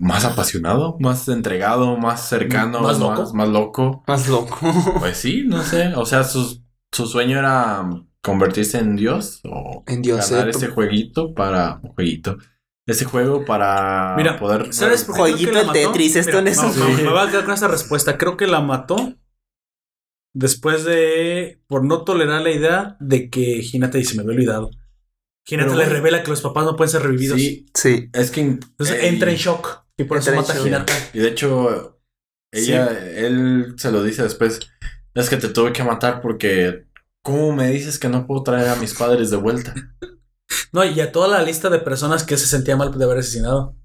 Más apasionado, más entregado, más cercano, ¿Más loco? Más, más loco. Más loco. Pues sí, no sé. O sea, su, su sueño era convertirse en Dios o En Dios, ganar eh, ese jueguito para. Jueguito. Ese juego para Mira, poder. ¿Sabes Jueguito el? Tetris, esto Mira, no es no, Me voy a quedar con esta respuesta. Creo que la mató después de. por no tolerar la idea de que Hinata y se me había olvidado. Hinata Pero, le revela que los papás no pueden ser revividos. Sí, Sí. es que. Entonces eh, entra en shock. Y por eso mata a. Hinata. Y de hecho, ella, él se lo dice después. Es que te tuve que matar porque. ¿Cómo me dices que no puedo traer a mis padres de vuelta? No, y a toda la lista de personas que se sentía mal de haber asesinado.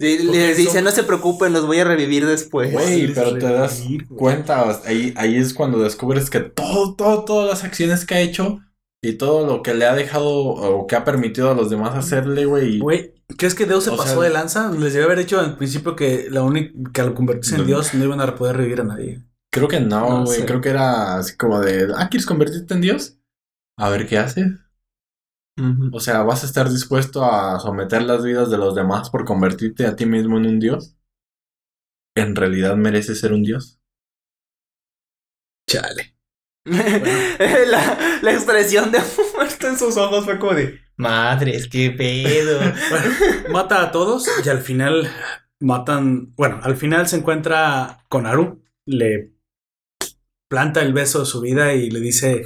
Les dice, son- no se preocupen, los voy a revivir después. Güey, pero te das revivir, cuenta, ahí, ahí es cuando descubres que todo, todo, todas las acciones que ha hecho y todo lo que le ha dejado o que ha permitido a los demás hacerle, güey. Güey, ¿crees que Deus se O pasó sea- de lanza? Les debe haber dicho al principio que la única que al convertirse en No. Dios no iban a poder revivir a nadie. Creo que no, güey. Creo que era así como de, ah, ¿quieres convertirte en Dios? A ver qué haces. O sea, ¿vas a estar dispuesto a someter las vidas de los demás por convertirte a ti mismo en un Dios? ¿En realidad mereces ser un Dios? Chale. la, la expresión de muerto en sus ojos fue como de madres, qué pedo. Bueno, mata a todos y al final matan. Bueno, al final se encuentra con Aru, le planta el beso de su vida y le dice: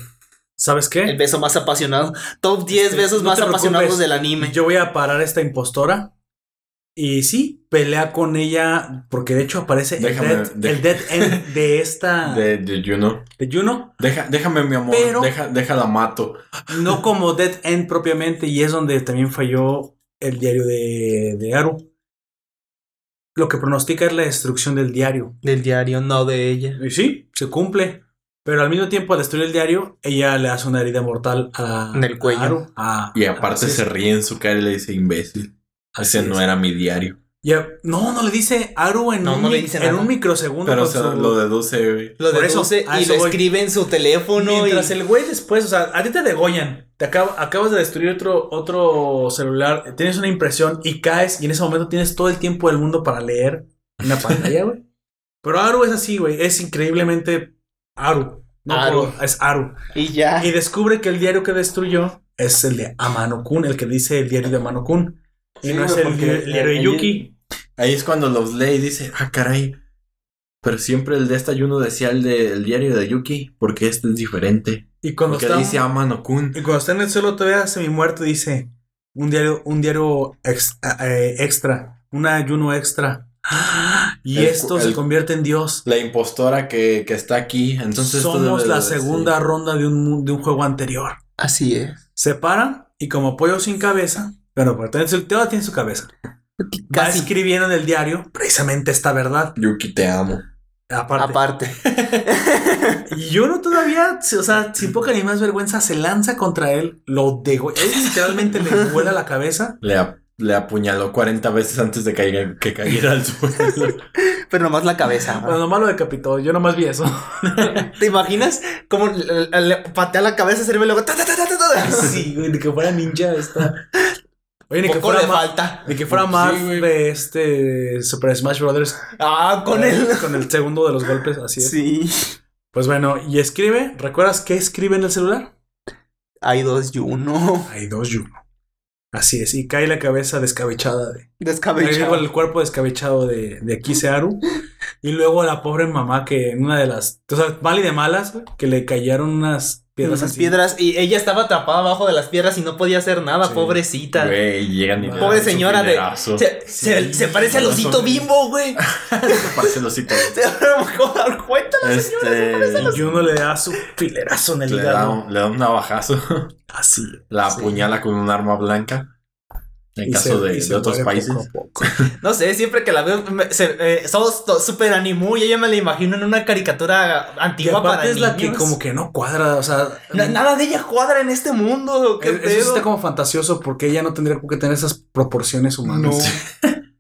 ¿Sabes qué? El beso más apasionado. Top 10 Este, besos no más apasionados del anime. Yo voy a parar a esta impostora. Y sí, pelea con ella porque de hecho aparece Déjame- el, dead, de- el dead end de esta de, De, de Juno. Juno. Deja, déjame, mi amor. Pero- Deja, déjala mato. No como dead end propiamente y es donde también falló el diario de, de Aru. Lo que pronostica es la destrucción del diario. Del diario, no de ella. Y sí, se cumple. Pero al mismo tiempo, al destruir el diario, ella le hace una herida mortal a, En el cuello. a Aru. a- Y aparte se ríe en su cara y le dice imbécil. así Ese no era mi diario. Y a- no, no le dice Aru en, No, un, no le mi- dice en un microsegundo. Pero su- lo deduce, güey. Lo eso, deduce y eso lo voy. escribe en su teléfono. Mientras y... el güey después, o sea, a ti te degollan, te acaba- acabas de destruir otro, otro celular, tienes una impresión y caes y en ese momento tienes todo el tiempo del mundo para leer una pantalla, güey. Pero Aru es así, güey, es increíblemente Aru. No, Aru. pero es Aru. Y ya. Y descubre que el diario que destruyó es el de Amano-kun, el que dice el diario de Amano-kun. Y Sí, no es el, porque di- el diario de Yuki. Ahí es cuando los lee y dice, ah, caray. Pero siempre el de esta Juno decía el de el diario de Yuki, porque este es diferente. Y cuando Porque está, dice Amano Kun. y cuando está en el suelo todavía semi muerto dice un diario, un diario ex- eh, extra, una Juno extra. Y El- esto se el- convierte en Dios. La impostora que, que está aquí. Entonces Somos debe la segunda ronda de un, de un juego anterior. Así es. Se para y como pollo sin cabeza, pero por tener su, tiene su cabeza. Va Casi. escribiendo en el diario precisamente esta verdad. Yuki, te amo. Aparte. Aparte. Y yo no todavía, o sea, sin poca ni más vergüenza, se lanza contra él, lo dego. Él literalmente le vuela la cabeza. Le, le apuñaló 40 veces antes de caiga- que cayera al suelo. Pero nomás la cabeza. Bueno, nomás lo decapitó, yo nomás vi eso. ¿Te imaginas cómo le, le- le patea la cabeza y luego ta, ta, ta, ta, ta, ta? Sí, güey, de que fuera ninja está. Oye, ni que fuera, le falta. ni que fuera Sí, güey. de este Super Smash Brothers. Ah, con él. Con el segundo de los golpes, así es. Sí. Pues bueno, y escribe. ¿Recuerdas qué escribe en el celular? Hay dos y uno. Hay dos Juno. Así es, y cae la cabeza descabechada de. Digo, el cuerpo descabechado de, de Kisearu. Y luego la pobre mamá que en una de las. O sea, mal y de malas, güey, que le cayeron unas piedras Unas así. piedras y ella estaba atrapada abajo de las piedras y no podía hacer nada, Sí. pobrecita. Güey, llegan y le Pobre señora de. Se, se- se parece al osito bimbo, güey. Parece el osito. Se me dar cuenta la señora. Este. Y uno le da su filerazo en el Le da, hígado. un, le da un navajazo. Así. La Sí. apuñala con un arma blanca. En Y caso se- de, otros países. poco. No sé, siempre que la veo, me- se, eh, somos super animu y ella me la imagino en una caricatura antigua para es la que niños. como que no cuadra, o sea. Na- nada de ella cuadra en este mundo. ¿Qué es- Eso pedo? está como fantasioso porque ella no tendría qué tener esas proporciones humanas.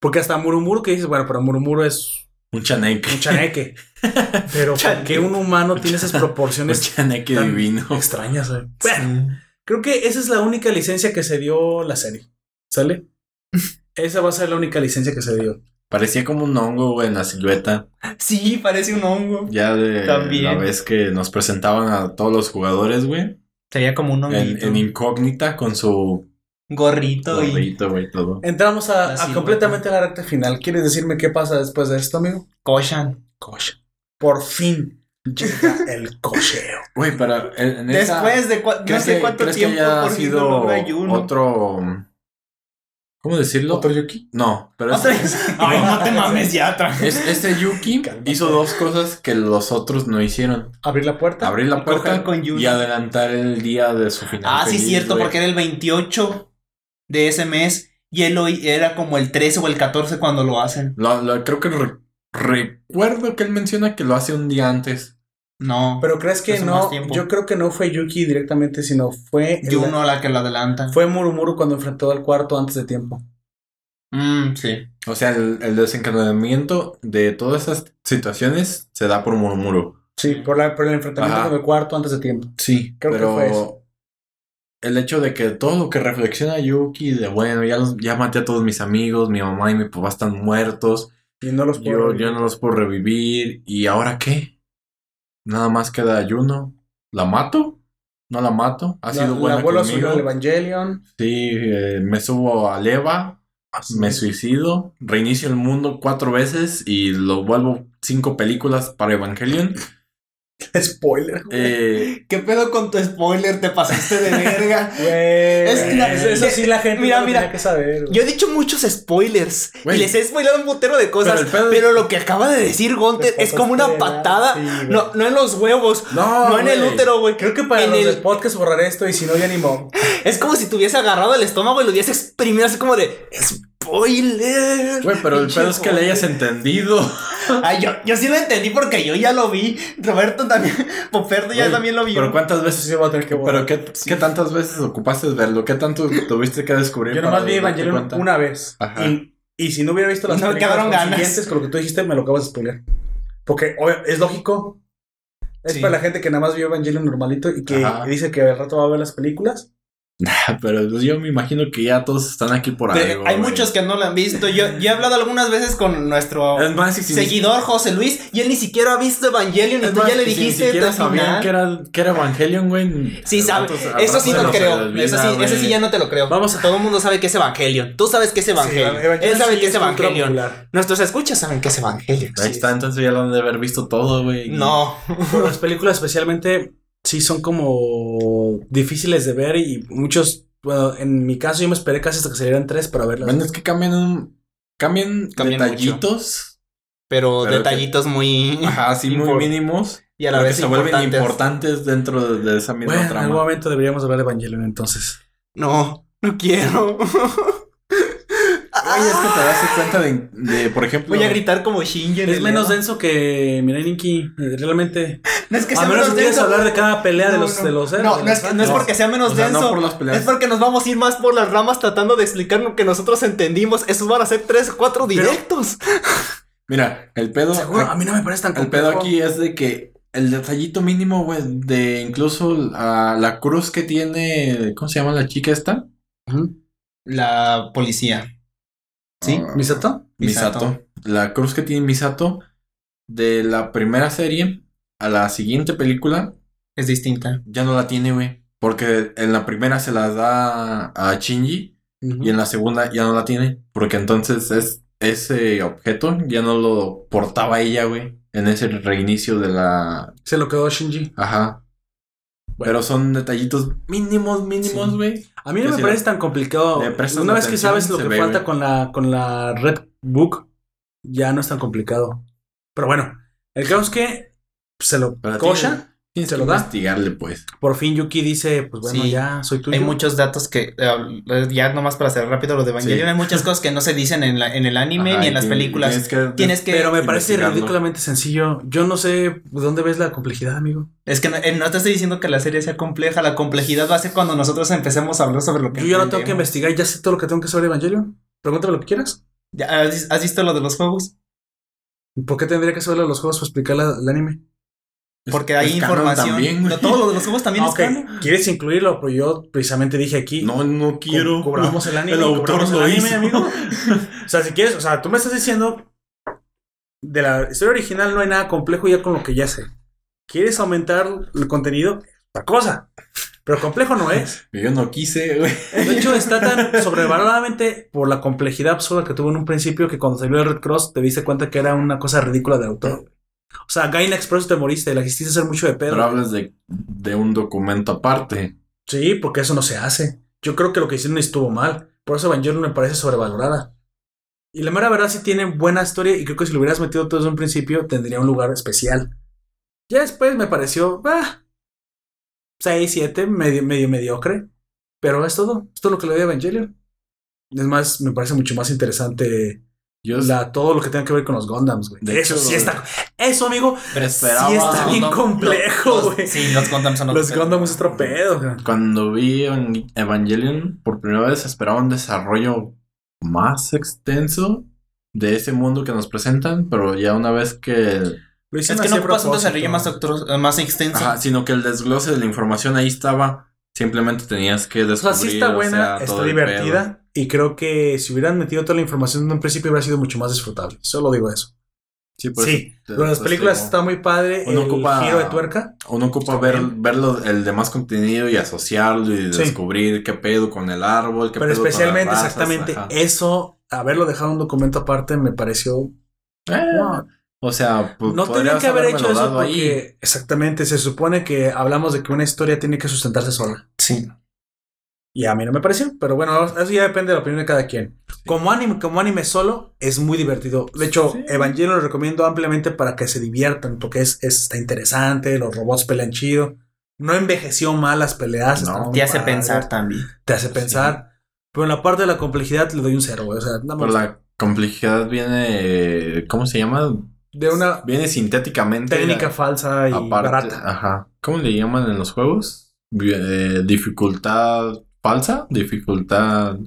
Porque hasta Murumuru que dices, bueno, pero Murumuro es Un chaneque. un chaneque. pero ¿por qué un humano tiene esas Un proporciones chaneque tan divino. extrañas? Bueno, creo que esa es la única licencia que se dio la serie. ¿Sale? Esa va a ser la única licencia que se dio. Parecía como un hongo, güey, en la silueta. Sí, parece un hongo. Ya de También. la vez que nos presentaban a todos los jugadores, güey. Sería como un En, honguito. en incógnita con su gorrito y güey, todo. Entramos a, completamente a la recta final. ¿Quieres decirme qué pasa después de esto, amigo? Koshan. Coche. Por fin llega el cocheo. Güey, pero en, en esa- Después de cua- no ¿crees sé cuánto crees que tiempo haya por sido no logró ayuno. otro... ¿Cómo decirlo? ¿Otro Yuki? No, pero Otra es- vez. Ay, no te mames ya. Es, este Yuki Cálmate. hizo dos cosas que los otros no hicieron. Abrir la puerta. Abrir la puerta con y adelantar el día de su final. Ah, sí, feliz, cierto, güey. porque era el 28 de ese mes y él lo hi- era como el 13 o el 14 cuando lo hacen. Lo- lo- creo que recuerdo que él menciona que lo hace un día antes. No, Pero crees que no, yo creo que no fue Yuki directamente, sino fue Juno la que lo adelanta. fue Murumuru cuando enfrentó al cuarto antes de tiempo. Mm, sí. O sea, el, el desencadenamiento de todas esas situaciones se da por murmuro. Sí, por, la, por el enfrentamiento Ajá. con el cuarto antes de tiempo. Sí, Creo que pero fue eso. el hecho de que todo lo que reflexiona Yuki, de bueno, ya, los, ya maté a todos mis amigos, mi mamá y mi papá están muertos, Y no los yo, puedo. yo no los puedo revivir, ¿y ahora qué? Nada más queda Ayuno. ¿La mato? ¿No la mato? ¿Ha La- sido la buena vuelvo a subir conmigo? al Evangelion. Sí, eh, me subo a Leva, me suicido, reinicio el mundo cuatro veces y lo vuelvo cinco películas para Evangelion. Spoiler. güey. Eh, ¿Qué pedo con tu spoiler? Te pasaste de verga. Güey, Es la- eso, eso sí la gente Mira, no mira. tenía que saber. güey. Yo he dicho muchos spoilers Güey. y les he spoilado un putero de cosas, Pero lo que acaba de decir Gunter Te es como una patada. sí, no, no en los huevos, no, no en el útero, güey. Creo que para en los el- del podcast borraré esto y si no, ya ni modo. Es como si tuviese agarrado el estómago y lo hubiese exprimido así como de spoiler. Güey, pero el pedo es que le hayas entendido. Ay, yo, yo sí lo entendí porque yo ya lo vi. Roberto también, Poperto ya también lo vio. Pero cuántas veces voy a tener que. Pero qué, qué tantas veces ocupaste verlo, qué tanto tuviste que descubrir. Yo nomás vi Evangelion cuenta? una vez. Ajá. Y, y si no hubiera visto las No consiguientes con lo que tú dijiste, me lo acabas de spoiler. Porque obvio, es lógico. Es Sí. para la gente que nada más vio Evangelion normalito y que Ajá. dice que al rato va a ver las películas. Pero pues, yo me imagino que ya todos están aquí por De- algo. hay güey. muchos que no lo han visto. Yo, yo he hablado algunas veces con nuestro Es más, ni- seguidor José Luis y él ni siquiera ha visto Evangelion y es tú ya le y si dijiste Ni siquiera sabían que era, que era Evangelion, güey. Sí, sabe. Eso sí no creo. olvida, Eso sí, güey. sí ya no te lo creo. Vamos a- Todo el mundo sabe que es Evangelion. Tú sabes que es Evangelion. Sí, Evangelion Él sabe sí que es ultra Evangelion. popular. Nuestros escuchas saben que es Evangelion. Ahí está, entonces ya lo han de haber visto todo, güey. No. Las películas especialmente sí son como difíciles de ver y muchos, bueno, en mi caso yo me esperé casi hasta que salieran tres para verlas. Bueno, es que cambian un. Cambian, Cambian detallitos. Pero, Pero detallitos muy. Ajá, así muy mínimos. Y a la pero vez que se vuelven importantes. dentro de, de esa misma bueno, en algún trama. momento deberíamos hablar de Evangelion entonces. No, no quiero. Oye, es que te das cuenta de, de, por ejemplo. Voy a gritar como Shinji. Es el menos denso que Mirai Nikki, realmente. No es que A sea menos menos que quieras denso. hablar de cada pelea de No, los no. de los No, de no los es, que- no es porque sea menos o sea, denso. no por las peleas. Es porque nos vamos a ir más por las ramas tratando de explicar lo que nosotros entendimos. Esos van a ser tres cuatro directos. Mira, el pedo. Seguro, a mí no me parece tan El pedo complejo. aquí es de que el detallito mínimo, güey, de incluso a la cruz que tiene. ¿Cómo se llama la chica esta? La policía. ¿Sí? Ah. Misato. Misato. La cruz que tiene Misato de la primera serie a la siguiente película Es distinta. ya no la tiene, güey. Porque en la primera se las da a Shinji y en la segunda ya no la tiene. Porque entonces es ese objeto ya no lo portaba ella, güey. En ese reinicio de la. Se lo quedó Shinji. Ajá. Pero son detallitos mínimos, mínimos, Sí. güey. A mí no me si parece la- tan complicado. Una vez que sabes lo que ve, falta con la, con la Red Book, ya no es tan complicado. Pero bueno, el caso es que se lo cocha. Tienes ¿Se que lo da? investigarle, pues. Por fin Yuki dice, pues bueno, Sí. ya soy tuyo. Hay muchos datos que, eh, ya nomás para hacer rápido lo de Evangelion, Sí. hay muchas cosas que no se dicen en, la- en el anime Ajá, ni en las películas. Tienes que, Tienes que... Pero me parece ridículamente sencillo. Yo no sé dónde ves la complejidad, amigo. Es que no, eh, no te estoy diciendo que la serie sea compleja, la complejidad va a ser cuando nosotros empecemos a hablar sobre lo que Yo ya no tengo que investigar, ya sé todo lo que tengo que saber de Evangelion. Pregúntame lo que quieras. ¿Ya ¿Has, visto lo de los juegos? ¿Por qué tendría que saber los juegos para explicar la- el anime? Porque hay información. también. No, todo lo de los juegos también Ah, es ok. canon. ¿Quieres incluirlo? Pues yo precisamente dije aquí. No, no quiero. Co- Cobramos el anime. El autor cobramos lo el anime, hizo. amigo. O sea, si quieres, o sea, tú me estás diciendo de la historia original no hay nada complejo ya con lo que ya sé. ¿Quieres aumentar el contenido? Otra cosa. Pero complejo no es. Yo no quise, güey. De hecho, está tan sobrevaloradamente por la complejidad absurda que tuvo en un principio que cuando salió el Red Cross te diste cuenta que era una cosa ridícula del autor. O sea, Gaina Express te moriste, la quisiste hacer mucho de pedo. Pero hablas de, de un documento aparte. Sí, porque eso no se hace. Yo creo que lo que hicieron estuvo mal. Por eso Evangelion me parece sobrevalorada. Y la mera verdad sí tiene buena historia y creo que si lo hubieras metido todo desde un principio tendría un lugar especial. Ya después me pareció, ah, 6, 7, medio, medio mediocre. Pero es todo. Es todo lo que le doy a Evangelion. Es más, me parece mucho más interesante Yo la, todo lo que tenga que ver con los Gundams, güey. De Eso hecho, sí está. Eso, amigo, pero esperaba. sí está bien complejo, los- güey. Sí, los Gundam son otro Los pedo. Gundams es otro pedo, güey. Cuando vi Evan- Evangelion por primera vez esperaba un desarrollo más extenso de ese mundo que nos presentan, pero ya una vez que... Lo Es que no a ocupas un desarrollo más, extenso. Ajá, sino que el desglose de la información ahí estaba, simplemente tenías que O descubrir. sea, sí está o buena, sea, está divertida. Y creo que si hubieran metido toda la información en un principio hubiera sido mucho más disfrutable. Solo digo eso. Sí, por sí, pero las te películas está muy padre. Uno el ocupa- giro de tuerca. Uno ocupa ver, verlo, el demás contenido y asociarlo y Sí. descubrir qué pedo con el árbol, qué Pero pedo con las especialmente, razas, exactamente, ajá. eso, haberlo dejado un documento aparte, me pareció. Eh, wow. O sea, No tenían podrías que haber hecho eso ahí. porque, exactamente, se supone que hablamos de que una historia tiene que sustentarse sola. Sí. Y a mí no me pareció, pero bueno, eso ya depende de la opinión de cada quien. Como anime, como anime solo, es muy divertido. De hecho, Sí. Evangelion lo recomiendo ampliamente para que se diviertan, porque es, es- está interesante, los robots pelean chido. No envejeció mal las peleas. No, Te hace pensar también. Te hace pensar. Pero en la parte de la complejidad le doy un cero, güey. O sea, nada Por más la complejidad viene. ¿Cómo se llama? De una Viene sintéticamente. técnica falsa y aparte, barata. Ajá. ¿Cómo le llaman en los juegos? Eh, dificultad falsa, dificultad.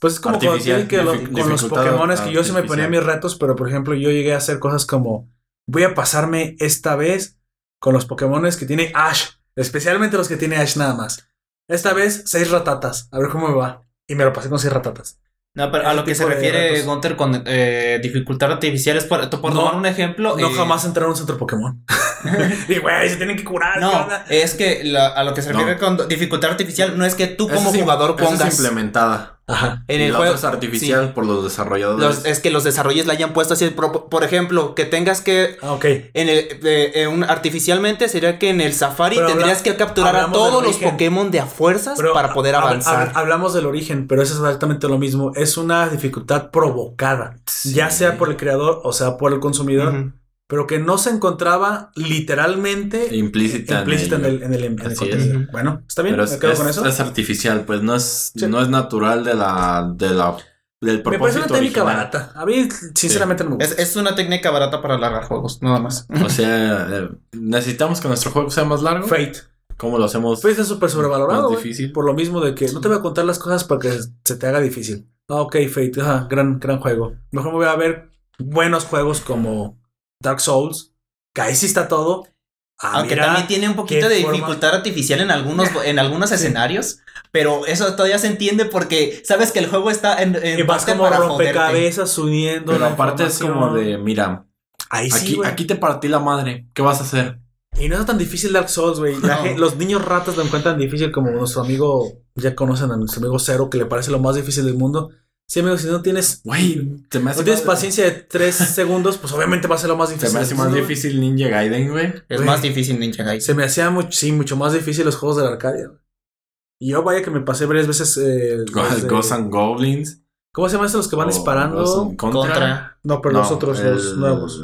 Pues es como cuando Artificial, tienen que lo- con los Pokémon que yo se me ponía artificial. mis retos, pero por ejemplo, yo llegué a hacer cosas como voy a pasarme esta vez con los Pokémon que tiene Ash, especialmente los que tiene Ash nada más. Esta vez seis ratatas, a ver cómo me va. Y me lo pasé con seis ratatas. No, pero a lo que se refiere. Gunter con eh, dificultad artificial es por, por No, tomar un ejemplo. No eh, jamás entrar a un centro Pokémon. y güey, se tienen que curar. ¿qué No, es que la- a lo que se No. refiere con dificultad artificial no es que tú como es jugador pongas es implementada. Ajá. en y el la juego. otra es artificial por los desarrolladores. Los- es que los desarrollos la hayan puesto así. Por, por ejemplo, que tengas que. Ah, ok. En el, eh, eh, un- artificialmente sería que en el Safari Pero tendrías habla- que capturar a todos los. Pokémon de a fuerzas Pero para poder hab- avanzar. hab- hablamos del origen, pero eso es exactamente lo mismo. Es una dificultad provocada, ya sea por el creador o sea por el consumidor. Pero que no se encontraba literalmente Implícita, implícita en el, en el, en el contenido. es. Bueno, está bien, Pero me es, quedo es- con eso. es artificial, pues no es, Sí. no es natural de la, de la, del me propósito parece una técnica original. barata. A mí, sinceramente, no me gusta. Es, es una técnica barata para alargar juegos, nada más. O sea, eh, necesitamos que nuestro juego sea más largo. Fate. ¿Cómo lo hacemos? Fate está súper sobrevalorado. Más. Por lo mismo de que no te voy a contar las cosas para que se te haga difícil. Ah, ok, Fate, ajá, gran, gran juego. Mejor me voy a ver buenos juegos como Dark Souls, que ahí sí está todo. Ah, Aunque mira, también tiene un poquito de forma- dificultad artificial en algunos, en algunos escenarios, pero eso todavía se entiende porque sabes que el juego está en, en Y vas parte como rompecabezas uniendo. Pero la aparte es como de, mira, Ahí sí, aquí, güey. aquí te partí la madre. ¿Qué vas a hacer? Y no es tan difícil Dark Souls, güey. No. Los niños ratas lo encuentran difícil como nuestro amigo, ya conocen a nuestro amigo Cero, que le parece lo más difícil del mundo. Sí, amigo, si no tienes, Güey, se me hace no tienes más- paciencia de tres segundos, pues obviamente va a ser lo más difícil. Se me hace más difícil Ninja Gaiden, güey. Es más difícil Ninja Gaiden. Se me hacía mucho, sí, mucho más difícil los juegos de la Arcadia. Y yo vaya que me pasé varias veces. eh, de- Ghosts and Goblins. ¿Cómo se llaman estos los que van o disparando? Contra. Contra. No, pero No, los otros, los el- nuevos.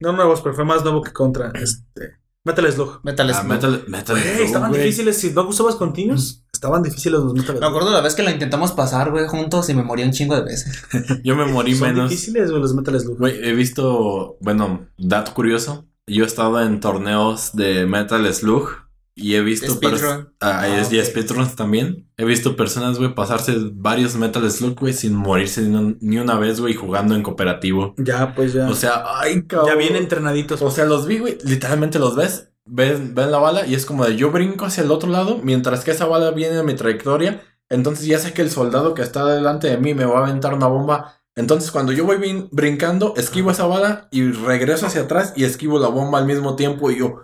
No nuevos, pero fue más nuevo que contra. Este. Metal Slug. Metal Ah, Slug. Metal, Metal Slug, estaban difíciles. Si no usabas continuos, estaban difíciles los Metal Me acuerdo la vez que lo intentamos pasar, güey, juntos y me morí un chingo de veces. Yo me morí Son menos. difíciles, güey, los Metal Slug. Güey, he visto, bueno, dato curioso. Yo he estado en torneos de Metal Slug y he visto Speedrun. Ah, Ah, es- y ok. speedruns también. He visto personas, güey, pasarse varios Metal Slug, güey, sin morirse ni, un- ni una vez, güey, jugando en cooperativo. Ya, pues ya. O sea, ay, cabrón. ya bien entrenaditos. O sea, los vi, güey, literalmente los ves, ven, la bala y es como de yo brinco hacia el otro lado mientras que esa bala viene a mi trayectoria. Entonces ya sé que el soldado que está delante de mí me va a aventar una bomba. Entonces cuando yo voy brincando, esquivo esa bala y regreso hacia atrás y esquivo la bomba al mismo tiempo. Y yo,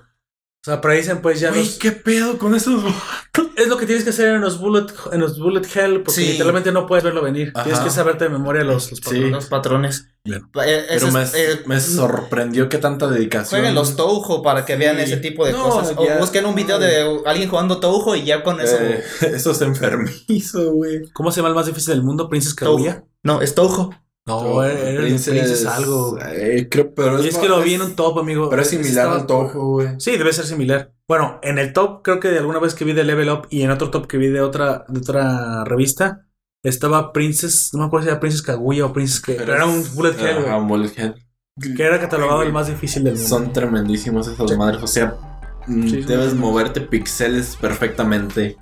O sea, dicen, pues ya los- ¿qué pedo con esos? Es lo que tienes que hacer en los Bullet, en los bullet Hell, porque Sí. literalmente no puedes verlo venir. Ajá. Tienes que saberte de memoria los, los Sí. patrones. Los patrones. Bien. Eh, Pero me, es- eh, me sorprendió que tanta dedicación. Jueguen los Touhou para que Sí. vean ese tipo de No, cosas. ya- O busquen un video de alguien jugando Touhou y ya con eso. Eh, eso es enfermizo, güey. ¿Cómo se llama el más difícil del mundo? ¿Princess. Kaguya? No, es Touhou. No, era era Princess algo. eh, creo, pero Y es que lo vi en un top, amigo. Pero es similar al Toho, güey. Sí, debe ser similar. Bueno, en el top, creo que de alguna vez que vi de Level Up y en otro top que vi de otra, de otra revista, estaba Princess, no me acuerdo si era Princess Kaguya o Princess que. Pero, era un Bullet Hell, güey, un bullet hell. que era catalogado el más difícil del mundo. Son tremendísimos esas Sí. madres. O sea, mm, sí, debes sí. moverte pixeles perfectamente.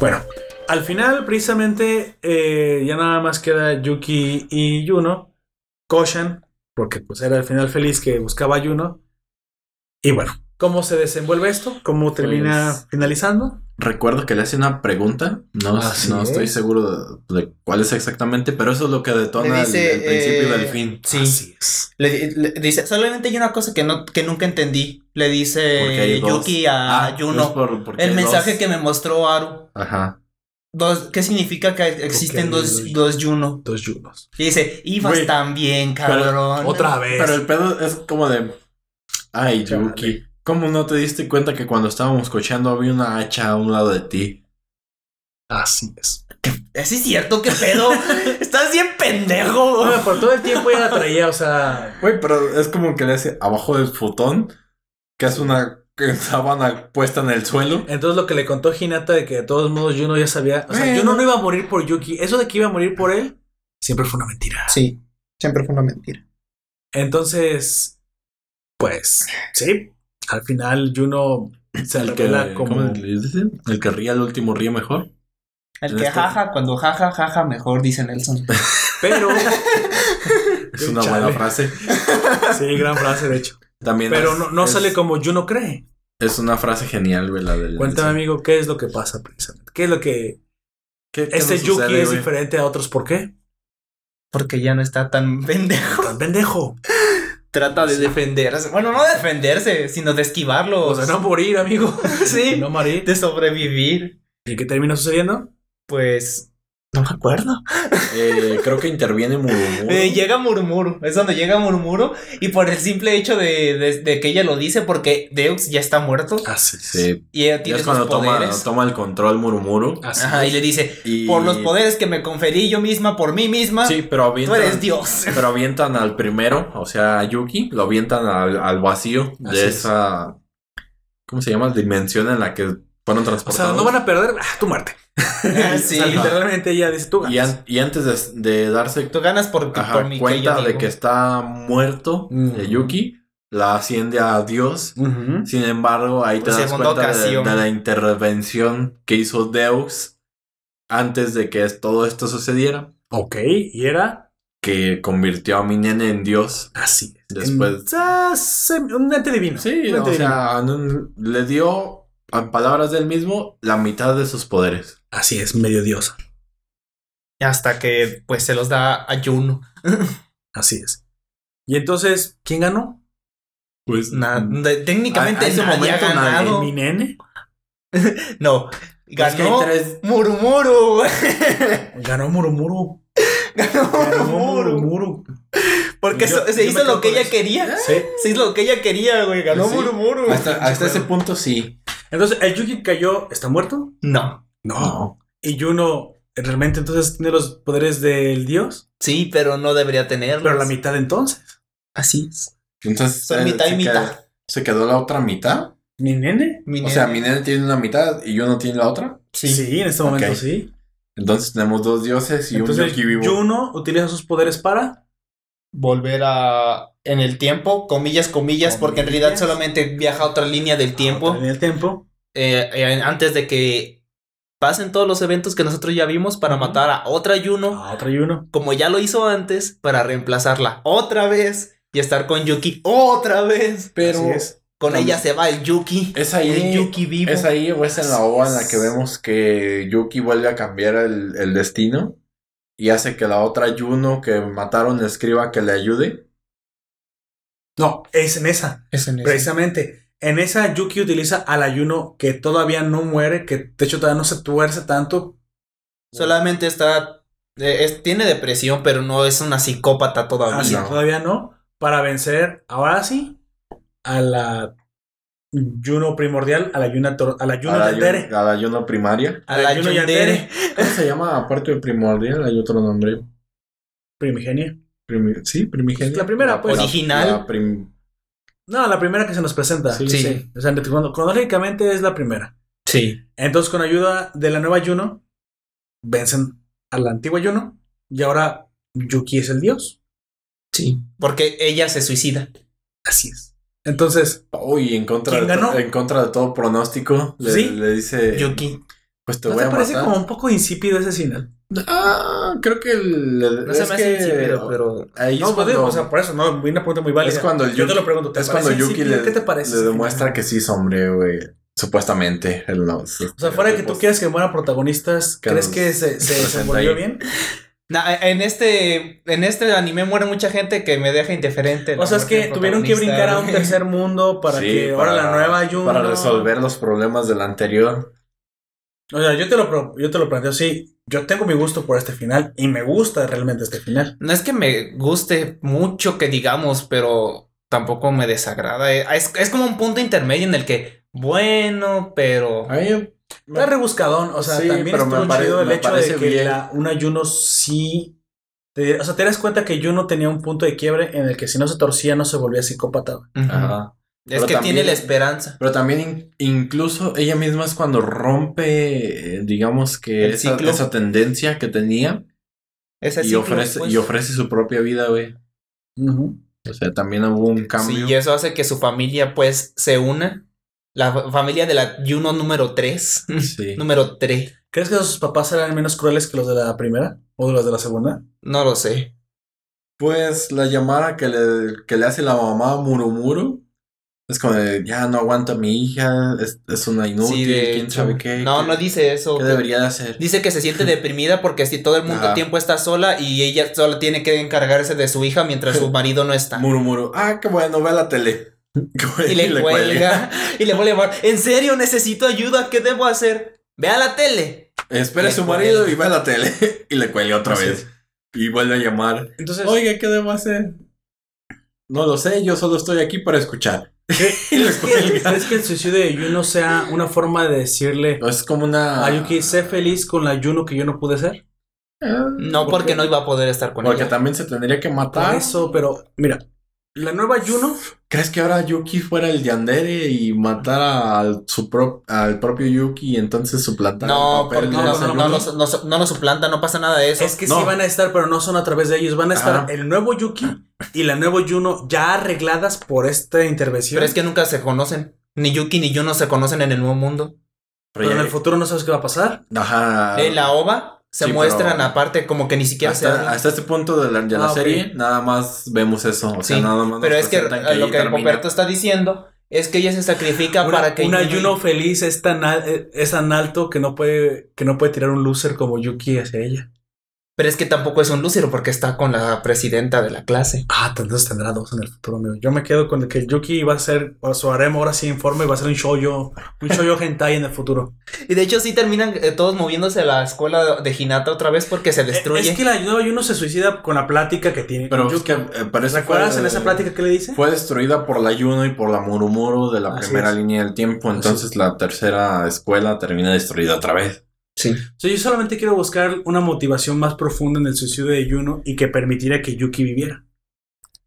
Bueno, al final, precisamente, eh, ya nada más queda Yuki y Yuno. Koshan, porque pues era el final feliz que buscaba Yuno. Y bueno, ¿cómo se desenvuelve esto? ¿Cómo termina Pues- finalizando? Recuerdo que le hace una pregunta. No, Así no estoy es. seguro de, de cuál es exactamente, pero eso es lo que detona el- dice, el, principio eh, del fin. Sí. Así es. Le, le dice, solamente hay una cosa que no que nunca entendí. Le dice. Yuki a Ah, Yuno. por- el mensaje dos. que me mostró Aru. Ajá. Dos, ¿Qué significa que existen dos, dos- dos Yuno? Dos Yunos. Y dice, ibas también, cabrón. Otra vez. Pero el pedo es como de. Ay. Yuki. ¿Cómo no te diste cuenta que cuando estábamos cocheando había una hacha a un lado de ti? Así es. ¿Es cierto? ¿Qué pedo? Estás bien pendejo. Bueno, por todo el tiempo ya la traía, o sea. Güey, pero es como que le hace abajo del futón, que es una sábana puesta en el suelo. Entonces lo que le contó Hinata de que de todos modos Yuno ya sabía. O sea, Bueno. Yuno no iba a morir por Yuki. Eso de que iba a morir por él, siempre fue una mentira. Sí, siempre fue una mentira. Entonces, pues, sí. Al final Juno se El que, como... ¿cómo le dicen? El que ría al último ríe mejor. El que este- jaja, cuando jaja, jaja, mejor, dice Nelson. Pero... Es una Chale. buena frase. Sí, gran frase, de hecho. También Pero es- no, no es- sale como Juno cree. Es una frase genial, güey, la del. Cuéntame, amigo, ¿qué es lo que pasa precisamente? ¿Qué es lo que... ¿Qué- qué Este Yuki sucede, es diferente a otros? ¿Por qué? Porque ya no está tan pendejo. Tan pendejo. Trata de defenderse. Bueno, no defenderse, sino de esquivarlo. O sea, no morir, amigo. Sí. No morir. De sobrevivir. ¿Y qué termina sucediendo? Pues. No me acuerdo. Eh, creo que interviene Murumuru. Eh, llega Murmuro. Es donde llega Murmuro. Y por el simple hecho de, de- de que ella lo dice, porque Deux ya está muerto. Así Sí. Y ella Y tiene es sus cuando toma, poderes. toma el control Murumuru. Así Ajá, y es. le dice: Y... Por los poderes que me conferí yo misma, por mí misma, Sí, pero tú avientan. eres Dios. Pero avientan al primero, o sea, a Yuki, lo avientan al, al vacío Así de es. esa. ¿Cómo se llama? Dimensión en la que fueron O transportados. sea, no van a perder ah, tu muerte. Sí. O sea, literalmente ella dice tú. y, an- y antes de, de darse Tú ganas por, ajá, por mi cuenta que de digo. que está muerto Mm. de Yuki, la asciende a Dios. Sin embargo, ahí te das cuenta de, la intervención que hizo Deus antes de que todo esto sucediera, Ok, y era que convirtió a mi nene en Dios. así. es. Después- En- un ente divino. Sí, un o divino. sea, le dio, a palabras del mismo, la mitad de sus poderes. Así es, medio diosa. Hasta que pues se los da a Juno. Así es. Y entonces, ¿quién ganó? Pues Na- de- técnicamente a ese momento nadie. ganado. ¿Mi nene? No. Es que Ganó tres- Murumuru. Ganó Murumuru. Ganó Ganó Murumuru. Murumuru. Porque Yo- se yo hizo lo que ella eso. quería. Sí. Se hizo lo que ella quería, güey. Ganó Pues sí. Murumuru. hasta, hasta ese punto sí. Entonces, ¿el Yuki cayó está muerto? No. No. ¿Y Juno realmente entonces tiene los poderes del dios? Sí, pero no debería tenerlo. Pero la mitad entonces. Así es. Entonces Son eh, mitad y se mitad. quedó- se quedó la otra mitad. ¿Mi nene? Mi O sea, mi nene tiene una mitad y yo no tiene la otra. Sí, en este momento sí. Entonces tenemos dos dioses y Entonces, un Yuki vivo. Juno utiliza sus poderes para. Volver a. En el tiempo, comillas, comillas, porque en realidad solamente viaja a otra línea del tiempo. En el tiempo. eh, eh, antes de que pasen todos los eventos que nosotros ya vimos para matar a otra Juno, A otra Juno. como ya lo hizo antes, para reemplazarla otra vez y estar con Yuki otra vez. Pero. Con ella se va el Yuki. es ahí. El Yuki vivo. ¿Es ahí o es en la OVA en la que vemos que Yuki vuelve a cambiar el, el destino y hace que la otra Juno que mataron escriba que le ayude? No, es en esa. Es en ese. Precisamente. En esa Yuki utiliza al ayuno que todavía no muere, que de hecho todavía no se tuerce tanto. Solamente está. eh, es- tiene depresión, pero no es una psicópata todavía. Así, no. todavía no. Para vencer, ahora sí, a la Juno primordial, a la Juno, tor- a la Juno a, la, Yandere. Yu- a la Juno primaria. A la Juno Yandere. ¿Cómo se llama aparte de primordial? Hay otro nombre. Primigenia. Primi- sí, primigenia. La primera, pues. Original. la prim- No, la primera que se nos presenta. Sí, sí. O sea, crono- cronológicamente es la primera. Sí. Entonces, con ayuda de la nueva Juno, vencen a la antigua Juno. Y ahora Yuki es el dios. Sí. Porque ella se suicida. Así es. Entonces, Uy, en contra, ¿Quién de, ganó? en contra de todo pronóstico, le, Sí. le dice, Yuki. pues te ¿no voy te a parece matar. como un poco insípido ese final? Ah, creo que el, No se es me hace que- insípido, pero. ahí No, es pues, cuando, o sea, por eso, no, una pregunta muy válida. es cuando el Yo Yuki, te lo pregunto, ¿te es cuando Yuki le, ¿Qué te parece le demuestra que sí es hombre, güey. Supuestamente. él no- O sea, fuera de que tú quieras que mueran protagonistas, Que ¿crees que se, se 60 desenvolvió ahí. bien? Na- en este. En este anime muere mucha gente que me deja indiferente. O sea, es que tuvieron que brincar a un tercer mundo para Sí, que ahora la nueva Juno... Para resolver los problemas del anterior. O sea, yo te lo, yo te lo planteo así. Yo tengo mi gusto por este final y me gusta realmente este final. No es que me guste mucho que digamos, pero tampoco me desagrada. Eh, Es, es como un punto intermedio en el que, bueno, pero. A mí me- Está rebuscadón, o sea, Sí, también pero estuvo me pare- chido el me hecho de que la, una Juno sí... te- o sea, te das cuenta que Juno tenía un punto de quiebre en el que si no se torcía no se volvía psicópata. Ajá. Es Pero que también- tiene la esperanza. Pero también in- incluso ella misma es cuando rompe, eh, digamos que El esa, ciclo. esa tendencia que tenía Ese y ciclo, ofrece, pues. y ofrece su propia vida, güey. O sea, también hubo un cambio. Sí, y eso hace que su familia, pues, se una. La fa- familia de la Juno número 3. Sí. número 3. ¿Crees que sus papás eran menos crueles que los de la primera? ¿O de los de la segunda? No lo sé. Pues la llamada que le, que le hace la mamá Murumuru es como de, ya no aguanta a mi hija, es, es una inútil, Sí, de quién hecho. sabe qué. No, qué- no dice eso. ¿Qué debería de hacer? Dice que se siente deprimida porque si todo el mundo Ajá. tiempo está sola y ella solo tiene que encargarse de su hija mientras su marido no está. Murumuru, ah, qué bueno, ve a la tele. Y le cuelga. Y le vuelve a llamar. ¿En serio necesito ayuda? ¿Qué debo hacer? Ve a la tele. Espera a Le su marido y ve a la tele. y le cuelga otra Así vez. Y vuelve a llamar. Entonces, Oiga, ¿qué debo hacer? No lo sé, yo solo estoy aquí para escuchar. y le ¿crees que, cuelga. crees que el suicidio de Juno sea una forma de decirle Es como una. a Yuki, sé feliz con la Juno que yo no pude ser? Ah, No, ¿Por porque no iba a poder estar con Porque ella. también se tendría que Por matar. eso, pero mira, la nueva Juno, ¿Crees que ahora Yuki fuera el Yandere y matara al, su pro- al propio Yuki y entonces suplantara No, el papel no, no, no, lo- no, no lo suplanta, no pasa nada de eso. es que no. sí van a estar, pero no son a través de ellos. Van a estar Ajá. el nuevo Yuki y la nueva Juno ya arregladas por esta intervención. Pero es que nunca se conocen. Ni Yuki ni Juno se conocen en el nuevo mundo. Pero en el futuro no sabes qué va a pasar. Ajá. En la OVA se Sí, muestran aparte como que ni siquiera se hasta, hablan. hasta este punto de la, de la Ah, serie, nada más vemos eso. O sea, Sí, nada más. Pero es que lo que. Poperto está diciendo es que ella se sacrifica Una, para que una Juno- Juno feliz es tan, al- es tan alto que no puede que no puede tirar un loser como Yuki hacia ella. Pero es que tampoco es un lúcido porque está con la presidenta de la clase. Ah, entonces tendrá dos en el futuro, amigo. Yo me quedo con el que Yuki va a ser, o su harem ahora sí informe, va a ser un shoujo, un shoujo hentai en el futuro. Y de hecho sí terminan eh, todos moviéndose a la escuela de Hinata otra vez porque se destruye. Es que la nueva Yuno se suicida con la plática que tiene. Pero con es Yuki. que eh, parece ¿Recuerdas fue- en esa plática que le dice? Fue destruida por la Yuno y por la Murumuru de la Así primera es. línea del tiempo. Entonces la tercera escuela termina destruida otra vez. Sí. O sea, yo solamente quiero buscar una motivación más profunda en el suicidio de Yuno y que permitiera que Yuki viviera.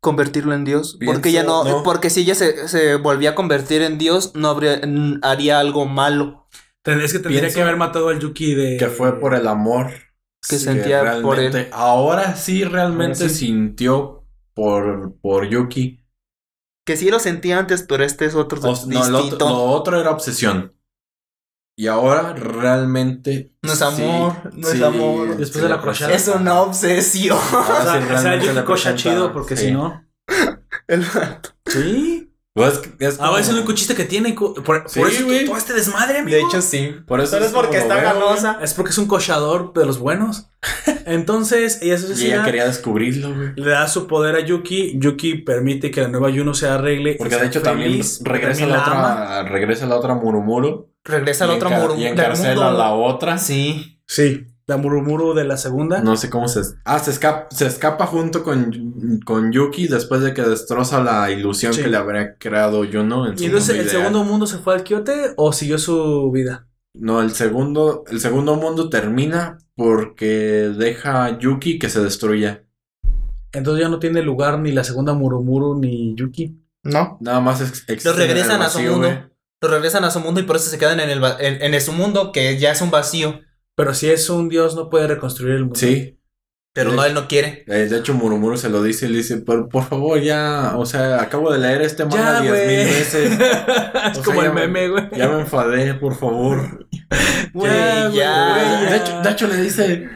Convertirlo en Dios. Porque ya no, no. Porque si ella se, se volvía a convertir en Dios, no habría, haría algo malo. Es que tendría Pienso que haber matado al Yuki de. Que fue por el amor Que Sí, sentía por él. Ahora sí realmente Ahora sí. sintió por, por Yuki. Que sí lo sentía antes, pero este es otro O- no, distinto. lo, otro- lo otro era obsesión. Y ahora realmente. No es sí, amor, no es sí, amor. Después sí de la le crochada. Es una obsesión. O sea, o sea, cocha chido, porque sí. si no. El vato. Sí. Pues es es Ah, es el único chiste que tiene. Por, Sí, por eso güey. todo este desmadre, amigo. De hecho, sí. Por eso Pero es porque está ganosa. Es porque es un cochador de los buenos. Entonces, ella se Y ella quería descubrirlo, güey. Le da su poder a Yuki. Yuki permite que la nueva Yuno se arregle. Porque de hecho también regresa la la otra, regresa la otra Murumuru. Regresa al otro encar- muro Y encarcela a la otra. Sí. Sí, la Murumuru de la segunda. No sé cómo se... Ah, se escapa, se escapa junto con, con Yuki después de que destroza la ilusión Sí. que le habría creado Yuno en su ¿Y entonces mundo el ideal. segundo mundo se fue al Kyote o siguió su vida? No, el segundo, el segundo mundo termina porque deja a Yuki que se destruya. Entonces ya no tiene lugar ni la segunda Murumuru ni Yuki. No. Nada más ex- existe Los regresan en el a su mundo. Los regresan a su mundo y por eso se quedan en el en, en su mundo que ya es un vacío. Pero si es un dios, no puede reconstruir el mundo. Sí. Pero no, él no quiere. Eh, De hecho, Murumuru se lo dice y le dice, por, por favor, ya, o sea, acabo de leer este manga Ya, diez mil veces. es O como sea, el meme, güey. Ya me enfadé, por favor. Güey, Ya, De hecho, de hecho le dice,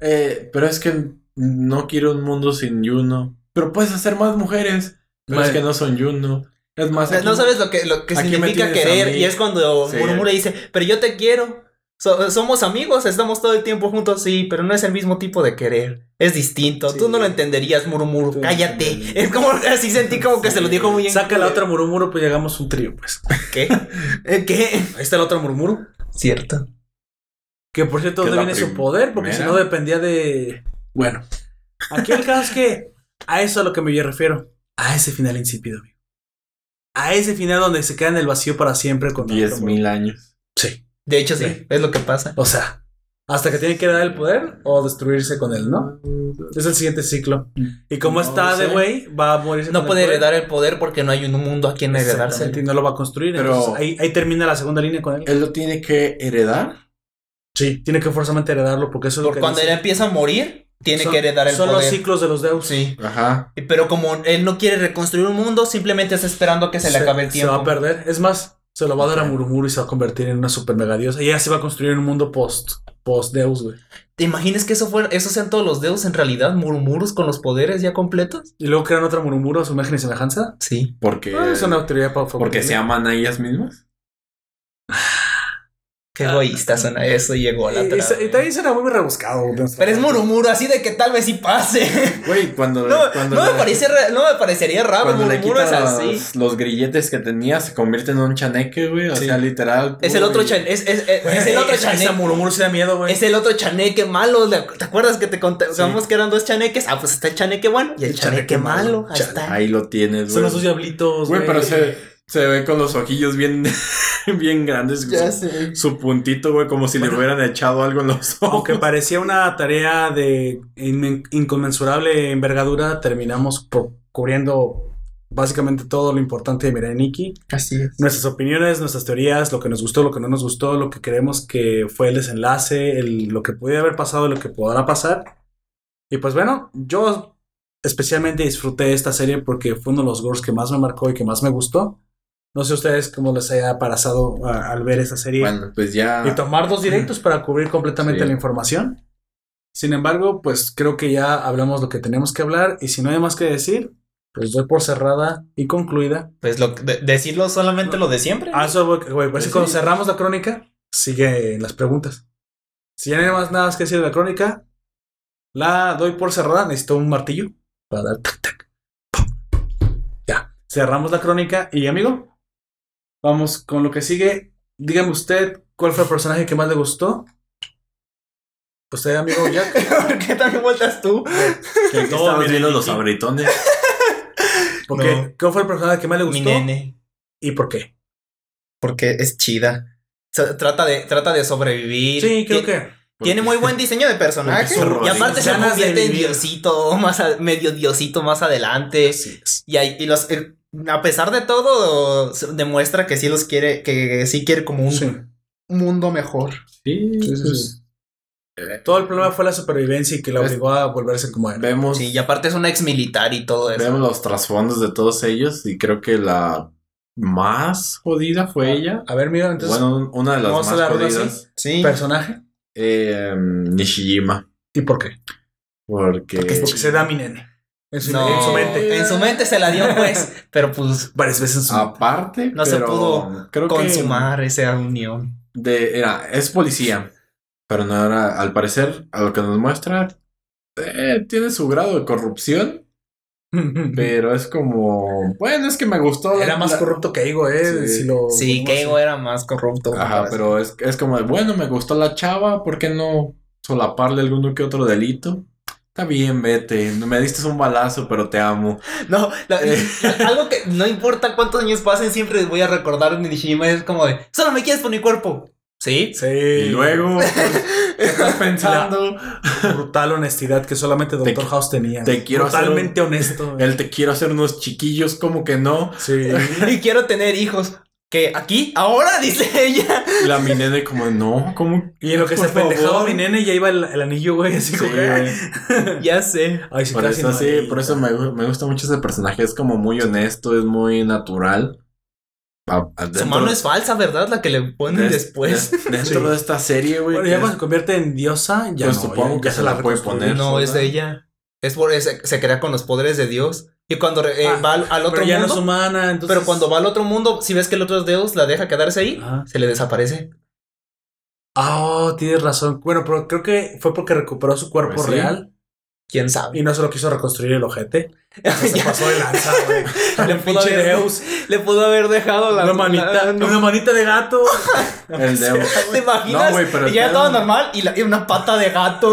eh, pero es que no quiero un mundo sin Yuno. Pero puedes hacer más mujeres. Pero es que no son Yuno. Es más, No, aquí- no sabes lo que, lo que significa querer. Y es cuando Sí. Murmura dice, pero yo te quiero. So- somos amigos, estamos todo el tiempo juntos, sí, pero no es el mismo tipo de querer. Es distinto. Sí. Tú no lo entenderías. Tú no Cállate. Es como así sentí como que se lo dijo muy bien. Saca la otra Murumuru, pues llegamos a un trío, pues. ¿Qué? ¿Eh, ¿Qué? Ahí está la otra Murumuru. Cierto. Que por cierto, ¿dónde viene su poder? Porque si no dependía de. Bueno. Aquí el caso es que a eso a lo que me refiero. A ese final insípido, amigo. A ese final donde se queda en el vacío para siempre con la Diez otra mil años. Sí. De hecho, sí, Sí. es lo que pasa. O sea, hasta que tiene que dar el poder o destruirse con él, ¿no? Es el siguiente ciclo. Y como No está de güey, va a morirse. No con puede el poder. heredar el poder porque no hay un mundo a quien heredarse. Y no lo va a construir. Pero- entonces ahí, ahí termina la segunda línea con él. Él lo tiene que heredar. Sí, tiene que forzosamente heredarlo porque eso es lo que cuando él dice. empieza a morir, tiene Son- que heredar el Son poder. los ciclos de los Deus. Sí. Ajá. Pero como él no quiere reconstruir un mundo, simplemente está esperando a que se, le acabe el Se va a tiempo. perder. Es más, se lo va a dar a. Murumuru y se va a convertir en una super mega diosa. Y ella se va a construir un mundo post, post Deus, güey. ¿Te imaginas que eso fuera, esos sean todos los dedos en realidad? Murmurus con los poderes ya completos. Y luego crean otra Murumuru a su imagen y semejanza. Sí. Porque, Ah, es una teoría para porque se aman a ellas mismas. Qué egoísta suena eso y llegó a la Y, y- y también será muy rebuscado. Pero es murmuro, así de que tal vez sí pase. Güey, cuando, No, cuando no me le- parece re- no me parecería raro. cuando le Murmuro quita es así. los, los grilletes que tenía, se convierte en un chaneque, güey. O Sí. sea, literal. Es el otro y- chan, es, es- es- Güey, es el otro chaneque. Murumuru sí da miedo, güey. Es el otro chaneque malo. ¿le- ¿Te acuerdas que te contamos que eran dos chaneques? Ah, pues está el chaneque bueno y el, El chaneque, chaneque malo. malo. Ahí está. Ahí lo tienes, Son güey. los dos diablitos, Güey, pero se, se ve con los ojillos bien, bien grandes. Ya su, sé. su puntito, güey, como si le hubieran echado algo en los ojos. Aunque parecía una tarea de in- inconmensurable envergadura, terminamos por- cubriendo básicamente todo lo importante de Mirai Nikki. Así es. Nuestras opiniones, nuestras teorías, lo que nos gustó, lo que no nos gustó, lo que creemos que fue el desenlace, el- lo que pudiera haber pasado, lo que podrá pasar. Y pues bueno, yo especialmente disfruté esta serie porque fue uno de los gores que más me marcó y que más me gustó. No sé ustedes cómo les haya pasado a- al ver esta serie Bueno, pues ya. y tomar dos directos para cubrir completamente Sí. la información. Sin embargo, pues creo que ya hablamos lo que tenemos que hablar y si no hay más que decir, pues doy por cerrada y concluida. Pues lo, de- decirlo solamente lo de siempre. Ah, eso, güey, pues sí, cuando cerramos la crónica, sigue las preguntas. Si ya no hay más nada que decir de la crónica, La doy por cerrada. Necesito un martillo para dar tac, tac. Ya. Cerramos la crónica. Y amigo, vamos con lo que sigue. Dígame usted cuál fue el personaje que más le gustó. Usted, amigo Jack. ¿Por qué también vueltas tú? Que mira, viendo los abritones. Porque, No. ¿Cuál fue el personaje que más le Mi gustó? nene. ¿Y por qué? Porque es chida. Trata de, trata de sobrevivir. Sí, creo que. Tiene muy buen diseño de personaje. Y aparte se convierte en diosito, más a- medio diosito más adelante. Sí, es. Y, ahí- y los, el- a pesar de todo, demuestra que sí los quiere, que sí quiere como un Sí. mundo mejor. Sí, Sí, sí, pues, Todo el problema fue la supervivencia y que la obligó a volverse como él. vemos, Sí, y aparte es un ex militar y todo eso. vemos los trasfondos de todos ellos y creo que la más jodida fue ella. A ver, mira, entonces, bueno, una de las ¿vamos a más así? jodidas. Sí. personaje. eh, Nishijima. ¿Y por qué? Porque, Porque se da mi nene. En su, No, en su mente. En su mente se la dio, pues. pero pues Varias veces aparte, No se pudo creo consumar esa unión. de, era, es policía, pero no era, al parecer, a lo que nos muestra, eh, tiene su grado de corrupción, pero es como, bueno, es que me gustó. la- Era más corrupto que Ego, ¿eh? Sí. Si lo Sí, Keigo era más corrupto. Ajá, pero es, es como, de, bueno, me gustó la chava, ¿por qué no solaparle alguno que otro delito? Está bien, vete. Me diste un balazo, pero te amo. No, la- Eh. algo que no importa cuántos años pasen, siempre voy a recordar en Nishijima es como de, solo me quieres por mi cuerpo. ¿Sí? Sí. Y luego, ¿qué estás pensando? Brutal honestidad que solamente Te- Dr. House tenía. te quiero hacer Totalmente honesto. Él te quiero hacer unos chiquillos, como que no. Sí. Y quiero tener hijos. Que aquí, ahora, dice ella. Y la mi nene como, no, ¿cómo? Y en lo que se pendejaba mi nene ya iba el, el anillo, güey, así Sí, como güey. Ya sé. Ay, sí, Por casi eso, no sí, hay. por eso me, gu- me gusta mucho ese personaje. Es como muy honesto, es muy natural. A- a- Su mano es falsa, ¿verdad? La que le ponen de- después. de- dentro Sí. de esta serie, güey. Bueno, que ya es- cuando se convierte en diosa, ya Pues no, supongo ya, que ya se la puede poner. no, es de ella. Es por se, se crea con los poderes de Dios. Y cuando eh, Ah, va al, al otro Pero ya no mundo. es humana, entonces. pero cuando va al otro mundo, si ves que el otro Dios la deja quedarse ahí, Ajá. se le desaparece. Ah, oh, tienes razón. Bueno, pero creo que fue porque recuperó su cuerpo Pues sí. real ¿Quién sabe? y no se lo quiso reconstruir el ojete. Se pasó de lanza, güey. Le El pudo pinche haber- Deus. Le pudo haber dejado la Una manita, la- no. una manita de gato. El Deus. ¿Te imaginas? No, güey, pero y ya todo normal y, la- y una pata de gato.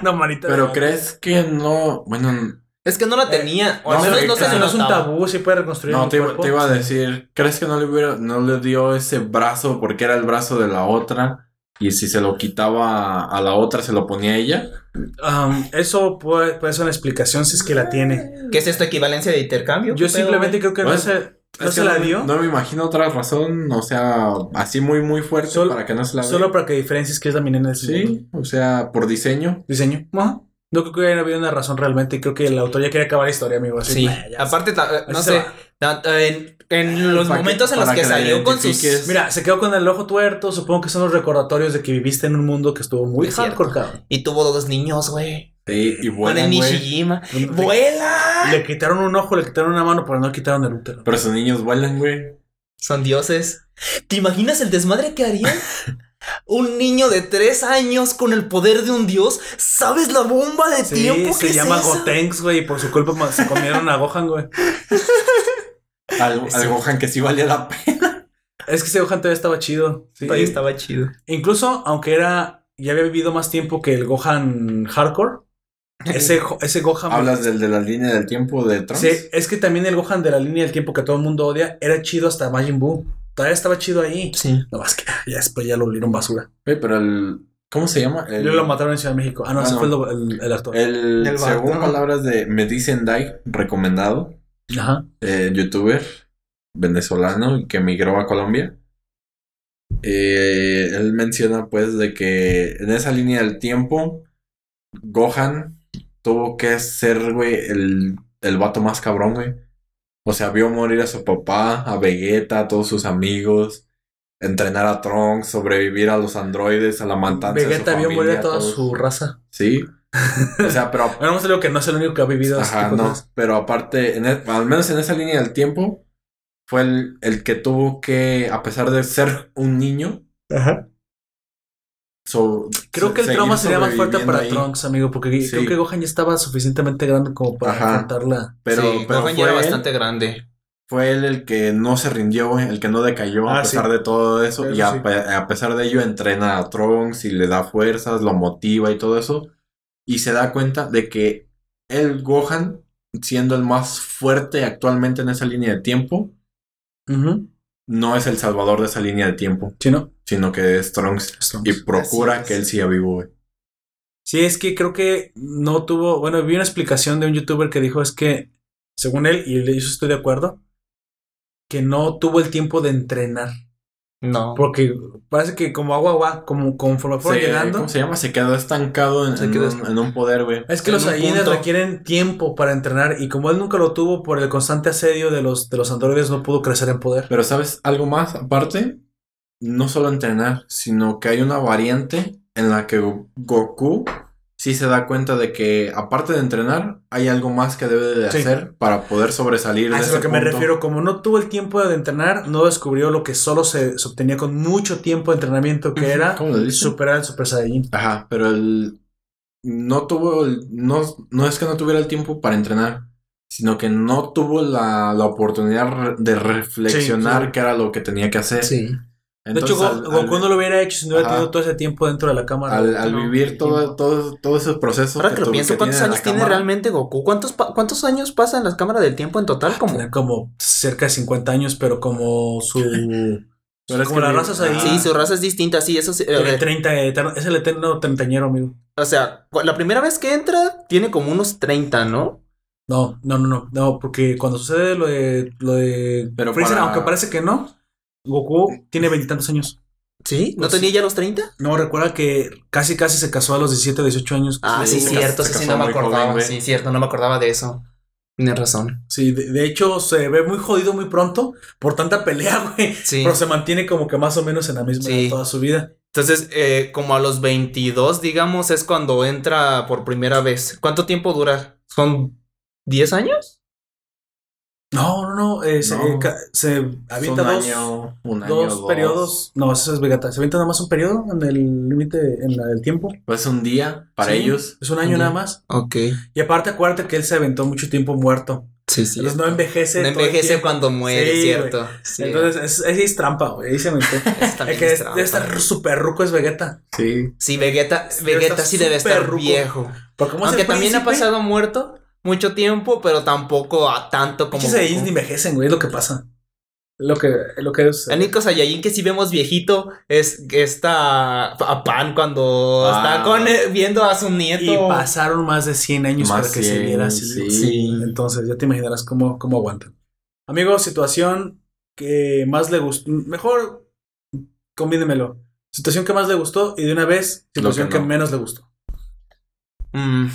Una manita de Pero gato. crees que no. Bueno, Es que no la tenía. O al no, menos no sé Eso si no es un tabú, sí puede reconstruir no, te, iba- cuerpo. te iba a decir. ¿Crees que no le hubiera, no le dio ese brazo porque era el brazo de la otra? Y si se lo quitaba a la otra, se lo ponía a ella. Um, eso puede, puede ser una explicación si es que la tiene. ¿Qué es esto equivalencia de intercambio? Yo ¿Qué pedo, simplemente creo que no Bueno, se, no Es que se la dio. No me imagino otra razón, o sea, así muy, muy fuerte Solo- para que no se la. Solo para que diferencies que es la minena de Sí, o sea, por diseño. diseño. Ajá. No creo que hubiera habido una razón realmente. Creo que el autor ya quería acabar la historia, amigo. Así, Sí. "Nah, ya Aparte, ta- no sé. va". ta- En, en los Para que- momentos en los que, salió con sus. Mira, se quedó con el ojo tuerto. Supongo que son los recordatorios de que viviste en un mundo que estuvo muy Es hardcore, cabrón. Y tuvo dos niños, güey. Sí, y vuelan, el güey. Nishijima. Le- ¡Vuela! Le quitaron un ojo, le quitaron una mano, pero no le quitaron el útero. Pero esos niños vuelan, güey. Son dioses. ¿Te imaginas el desmadre que harían? un niño de tres años con el poder de un dios. ¿Sabes la bomba de Sí, tiempo se que llama es esa? Gotenks, güey, y por su culpa se comieron a Gohan, güey. Al, al Gohan que sí valía la pena. Es que ese Gohan todavía estaba chido. Sí. Todavía estaba chido. Incluso, aunque era. Ya había vivido más tiempo que el Gohan hardcore. Ese, ese Gohan. Hablas del de la línea del tiempo de Trunks. Sí, es que también el Gohan de la línea del tiempo que todo el mundo odia era chido hasta Majin Buu. Todavía estaba chido ahí. Sí. No más que ya después ya lo volvieron basura. Güey, pero el. ¿Cómo se llama? El, Yo lo mataron en Ciudad de México. Ah, no, Ah, ese no. fue el, do- el- el actor. el El según palabras de Me Dicen Dai, recomendado, Ajá. eh, youtuber venezolano que emigró a Colombia. Eh, él menciona pues de que en esa línea del tiempo Gohan tuvo que ser, güey, el, el vato más cabrón, güey. O sea, vio morir a su papá, a Vegeta, a todos sus amigos, entrenar a Trunks, sobrevivir a los androides, a la matanza de su Vegeta vio morir a toda todos. su raza. Sí. O sea, pero vamos a decir que no es el único que ha vivido Ajá, de no. Pero aparte, en e- al menos en esa línea del tiempo, fue el, el que tuvo que, a pesar de ser un niño, Ajá. So- Creo que el trauma sería más fuerte para ahí. Trunks, amigo, porque Sí. creo que Gohan ya estaba suficientemente grande como para Ajá. afrontarla. Pero, sí, pero Gohan fue ya era él- bastante grande. Fue él el que no se rindió, el que no decayó Ah, a pesar sí. de todo eso. Eso y a, sí. pe- a pesar de ello entrena a Trunks y le da fuerzas, lo motiva y todo eso. Y se da cuenta de que el Gohan, siendo el más fuerte actualmente en esa línea de tiempo, Ujú. No es el salvador de esa línea de tiempo, ¿Sí, no? sino que es Trunks. Trunks. Y procura es. que él siga vivo, güey. Sí, es que creo que no tuvo. Bueno, vi una explicación de un youtuber que dijo es que, según él, y yo estoy de acuerdo, que no tuvo el tiempo de entrenar. No. Porque parece que como agua va, como conforme fueron llegando. ¿Cómo se llama? Se quedó estancado en, Se en quedó un, estancado. en un poder, güey. Es que En los punto. requieren tiempo para entrenar y como él nunca lo tuvo por el constante asedio de los, de los androides, no pudo crecer en poder. Pero ¿sabes algo más? Aparte, no solo entrenar, sino que hay una variante en la que Go- Goku sí se da cuenta de que aparte de entrenar, hay algo más que debe de Sí. hacer para poder sobresalir A de eso es ese lo que me refiero. Como no tuvo el tiempo de entrenar, no descubrió lo que solo se, se obtenía con mucho tiempo de entrenamiento, que era superar el Super Saiyajin. Ajá, pero el no tuvo el, no, no es que no tuviera el tiempo para entrenar, sino que no tuvo la, la oportunidad de reflexionar Sí, sí. qué era lo que tenía que hacer. Sí. De hecho, Goku al- no lo hubiera hecho si no hubiera tenido todo ese tiempo dentro de la cámara. al, al No, vivir todo, todo, todo ese proceso. Ahora que lo pienso, ¿cuántos la años tiene cámara, realmente Goku? ¿Cuántos, ¿Cuántos años pasa en las cámaras del tiempo en total? Como... Tiene como cerca de 50 años, pero como su. Pero es como las mi- razas ahí. Sí, su raza es distinta, sí, eso sí. ver, 30 eterno- es el eterno treintañero, amigo. O sea, la primera vez que entra tiene como unos 30, ¿no? No, no, no, no, no, porque cuando sucede lo de, lo de Pero Freezer, para- aunque parece que no, Goku tiene veintitantos años. ¿Sí? ¿No Pues tenía ya los 30? No, recuerda que casi casi se casó a los 17, 18 años. Ah, sí, Sí, cierto, se sí, sí, casó no me joven, acordaba. güey. sí, cierto, no me acordaba de eso. Tienes razón. Sí, de, de hecho se ve muy jodido muy pronto por tanta pelea, güey. Sí. Pero se mantiene como que más o menos en la misma Sí. edad toda su vida. Entonces, eh, como a los 22, digamos, es cuando entra por primera vez. ¿Cuánto tiempo dura? ¿Son 10 años? No, no, no. eh, se, No. eh, se avienta un dos, año, un año, dos periodos. No, eso es Vegeta. Se avienta nada más un periodo en el límite, en la del tiempo. Pues un día para Sí, ellos. Es un año Un nada más. Ok. Y aparte, acuérdate que él se aventó mucho tiempo muerto. Sí, sí. Entonces no envejece. No todo el envejece cuando muere, Sí, ¿cierto? Sí. Entonces, es, es, es trampa, güey. Ahí se aventó. También el que es es- trampa. debe estar súper ruco es Vegeta. Sí. Sí, Vegeta, Vegeta sí debe estar ruco. viejo. Porque Aunque también ha pasado muerto mucho tiempo, pero tampoco a tanto como. Goku. ni envejecen, güey. Es lo que pasa. Lo que, lo que es. El único Saiyajin que sí vemos viejito es esta a Pan cuando Ah. está con, eh, viendo a su nieto. Y pasaron más de 100 años Más para que se 100, viera así. sí. Sí. Entonces ya te imaginarás cómo, cómo aguantan. Amigos, situación que más le gustó. Mejor combínemelo. Situación que más le gustó y de una vez, situación que que, no. menos le gustó. Mm.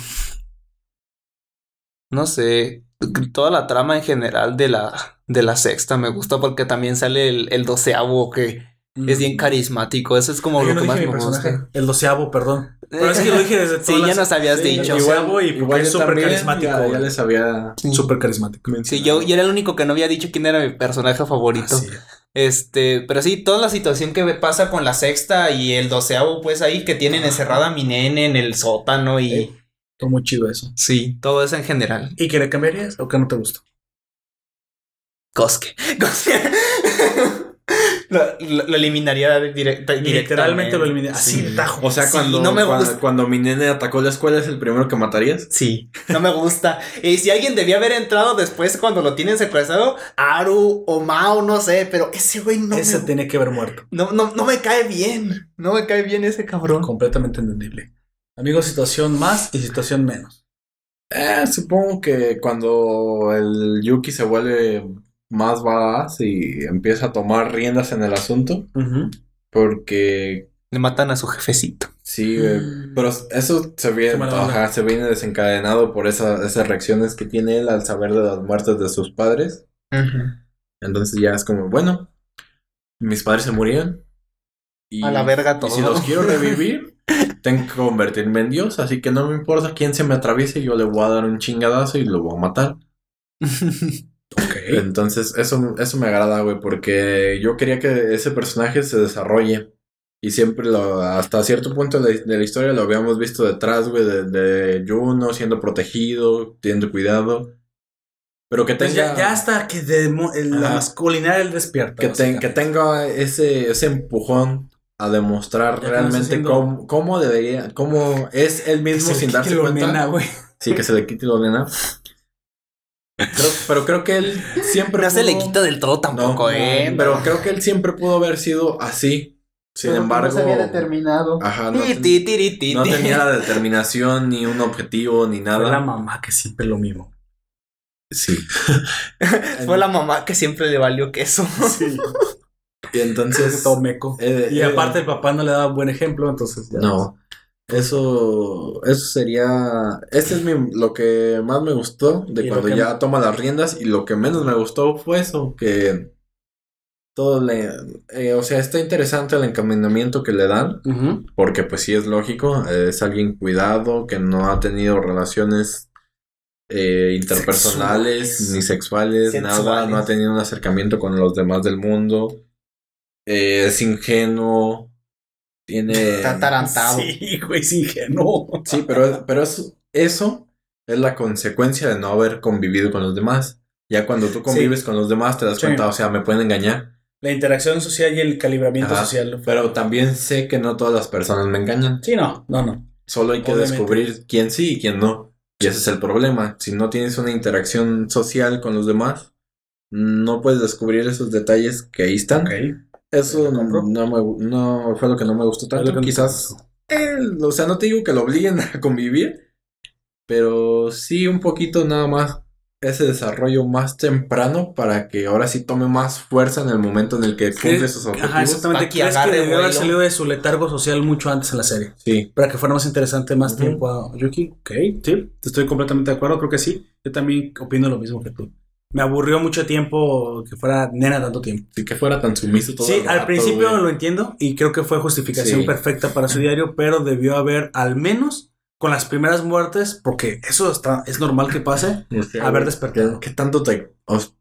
No sé. Toda la trama en general de la, de la sexta me gusta porque también sale el, el doceavo que es bien carismático. Eso es como Ay, lo no que más me personaje. gusta. El doceavo, perdón. Pero es que lo dije desde Sí, todas ya las- nos habías Sí, dicho. el doceavo y porque es súper carismático. Ya, ya les había Sí. Súper carismático. Sí, yo, yo era el único que no había dicho quién era mi personaje favorito. Así. Este, pero sí, toda la situación que pasa con la sexta y el doceavo, pues ahí que tienen encerrada a mi nene en el sótano y Fue muy chido eso. sí, todo eso en general. ¿Y qué le cambiarías o qué no te gustó? Cosque. Cosque. lo, lo- lo eliminaría directa, Literalmente lo eliminé. Así Sí. tajo. O sea, Sí, cuando, no me cuando, gusta. cuando mi nene atacó la escuela es el primero que matarías. Sí, no me gusta. Y si alguien debía haber entrado después cuando lo tienen secuestrado, Aru o Mao, no sé, pero ese güey no, Ese me, tenía que haber muerto. no, no, no me cae bien. No me cae bien ese cabrón. Completamente entendible. Amigos, situación más y situación menos. Eh, supongo que cuando el Yuki se vuelve más badass y empieza a tomar riendas en el asunto, porque Le matan a su jefecito. sí, eh, pero eso se viene, ajá, se viene desencadenado por esa- esas reacciones que tiene él al saber de las muertes de sus padres. Entonces ya es como, bueno, mis padres se murieron. Y, A la verga y todo. si los quiero revivir, tengo que convertirme en Dios. Así que no me importa quién se me atraviese, yo le voy a dar un chingadazo y lo voy a matar. Ok. Entonces, eso, eso me agrada, güey, porque yo quería que ese personaje se desarrolle. Y siempre lo, hasta cierto punto de la, de la historia lo habíamos visto detrás, güey, de, de Juno siendo protegido, teniendo cuidado. Pero que Pues tenga, ya, ya hasta que de el- la masculinidad él despierta. que, ten- que tenga ese, ese empujón a demostrar no realmente cómo, cómo debería, cómo es él mismo se sin darse lo cuenta. nena, güey. Sí, que se le quite lo nena. Creo- pero creo que él siempre. No se le quita del todo tampoco, No, ¿eh? Pero creo que él siempre pudo haber sido así. Sin embargo. determinado. Ajá, no, Ti, ten- ti, tiri, ti, no ti. tenía la determinación, ni un objetivo, ni Fue la nada. mamá que siempre lo mismo. Sí. Fue la mamá que siempre le valió queso. Sí. Y entonces. todo meco. eh, Y eh, aparte el papá no le daba buen ejemplo, entonces ya. No. Eso, eso sería, este es mi, lo que más me gustó de cuando ya toma las riendas y lo que menos me gustó fue eso, que todo le, eh, o sea, está interesante el encaminamiento que le dan, porque pues sí es lógico, es alguien cuidado que no ha tenido relaciones eh, interpersonales Sexuales. ni sexuales, nada, no ha tenido un acercamiento con los demás del mundo, eh, es ingenuo, tiene... Está atarantado. Sí, güey, es ingenuo. Sí, pero, pero eso, eso es la consecuencia de no haber convivido con los demás. Ya cuando tú convives con los demás te das Sí. cuenta, o sea, me pueden engañar. La interacción social y el calibramiento Ajá. social. Pero también sé que no todas las personas me engañan. Sí, no, no, no. Solo hay que Obviamente. descubrir quién sí y quién no. Y ese es el problema. Si no tienes una interacción social con los demás, no puedes descubrir esos detalles que ahí están. Ok. Eso no, me, no fue lo que no me gustó tanto. no Quizás, eh, o sea, no te digo que lo obliguen a convivir, pero sí un poquito nada más ese desarrollo más temprano para que ahora sí tome más fuerza en el momento en el que cumple sus objetivos. Ajá, exactamente. ¿Crees que debió haber salido de su letargo social mucho antes en la serie? Sí, Para que fuera más interesante más tiempo a Yuki. Ok, sí, estoy completamente de acuerdo, creo que sí. Yo también opino lo mismo que tú. Me aburrió mucho tiempo que fuera nena tanto tiempo. sí que fuera tan sumiso todo Sí, el al rato, principio güey. lo entiendo y creo que fue justificación Sí. perfecta para su diario, pero debió haber al menos con las primeras muertes, porque eso está, es normal que pase. Sea, haber güey, despertado. ¿Qué, tanto te... os-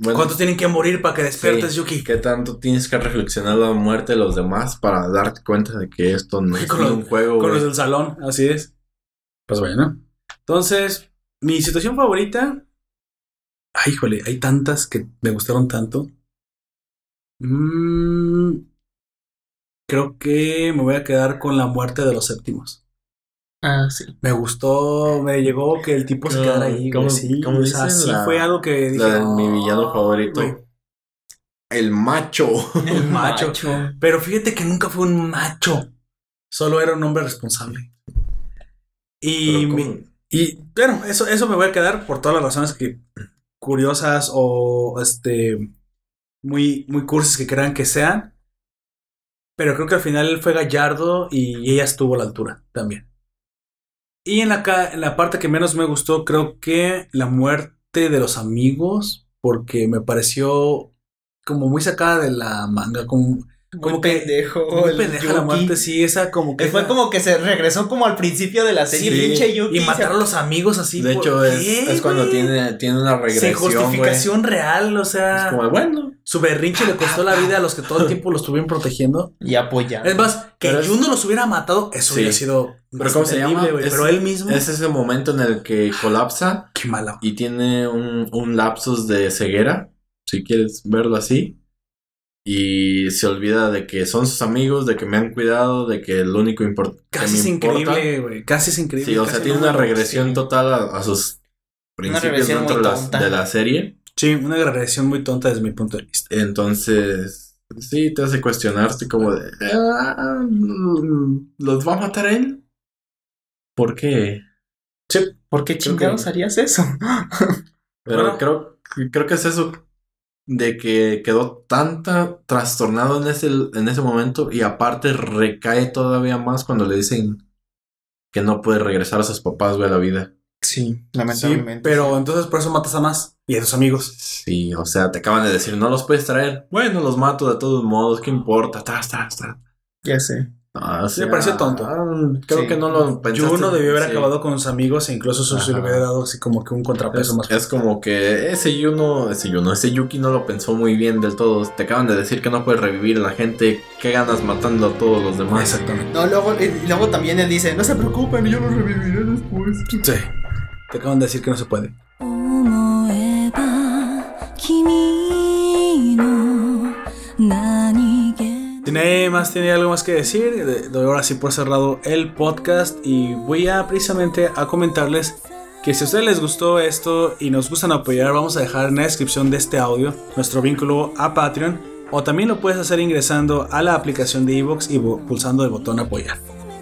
bueno, ¿Cuántos tienen que morir para que despiertes, sí, Yuki? ¿Qué tanto tienes que reflexionar la muerte de los demás para darte cuenta de que esto no es con los- un juego, Con los del salón, así es. Pues bueno. Entonces, mi situación favorita. Ay, híjole, hay tantas que me gustaron tanto. Mm, creo que me voy a quedar con la muerte de los séptimos. Ah, sí. Me gustó, me llegó que el tipo se quedara ahí. ¿cómo- güey, sí, cómo o sea, sí La- fue algo que dije. La mi "Oh, villano favorito. güey". El macho. El macho. Pero fíjate que nunca fue un macho. Solo era un hombre responsable. Y, Pero me- y bueno, eso, eso me voy a quedar por todas las razones que curiosas o este muy, muy cursis que crean que sean. Pero creo que al final fue gallardo y ella estuvo a la altura también. Y en la, en la parte que menos me gustó, creo que la muerte de los amigos, porque me pareció como muy sacada de la manga, como, como Muy que pendejo. muy el pendeja la Yuki. muerte, sí, esa como que... Fue como que se regresó como al principio de la serie. Sí, pinche Yuki. y matar a los amigos así. De ¿por hecho, es, qué, es cuando tiene, tiene una Sin regresión, güey. justificación real, o Es sea, como, bueno. su berrinche le costó la vida a los que todo el tiempo lo estuvieron protegiendo. Y apoyando. Es más, que Pero es- Juno los hubiera matado, eso Sí. hubiera sido. Pero ¿cómo se llama? Es- Pero él mismo. Es ese momento en el que colapsa Qué mala. y tiene un, un lapsus de ceguera, si quieres verlo así. Y se olvida de que son sus amigos, de que me han cuidado, de que el único import que Casi me es importa. increíble, güey. Casi es increíble. Sí, o casi sea, tiene no una regresión sí. total a, a sus principios dentro muy de la, tonta. de la serie. Sí, una regresión muy tonta desde mi punto de vista. Entonces, sí, te hace cuestionarte como de... "Ah, ¿Los va a matar él? ¿Por qué? ¿Por qué chingados que- harías eso? Pero Bueno. creo, creo que es eso de que quedó tanta trastornado en ese, en ese momento y aparte recae todavía más cuando le dicen que no puede regresar a sus papás, güey, a la vida. Sí, Sí, pero entonces por eso matas a más y a tus amigos. Sí, o sea, te acaban de decir, no los puedes traer. Bueno, los mato de todos modos, ¿qué importa? Tras, tras, tras. Ya sé. Ah, o Sí, me pareció tonto. Creo Sí. que no lo pensaste. Juno debió haber Sí. acabado con sus amigos e incluso eso se le hubiera dado así como que un contrapeso Es, más es como que ese Yuno, ese Yuno, ese Yuki no lo pensó muy bien del todo. Te acaban de decir que no puedes revivir a la gente. ¿Qué ganas matando a todos los demás? Exactamente. No, luego, y luego también él dice, no se preocupen, yo lo reviviré después. Sí. Te acaban de decir que no se puede. ¿Tiene más, tiene algo más que decir? De- Doy ahora sí por cerrado el podcast y voy a precisamente a comentarles que si a ustedes les gustó esto y nos gustan apoyar, vamos a dejar en la descripción de este audio nuestro vínculo a Patreon o también lo puedes hacer ingresando a la aplicación de Evox y pulsando el botón apoyar.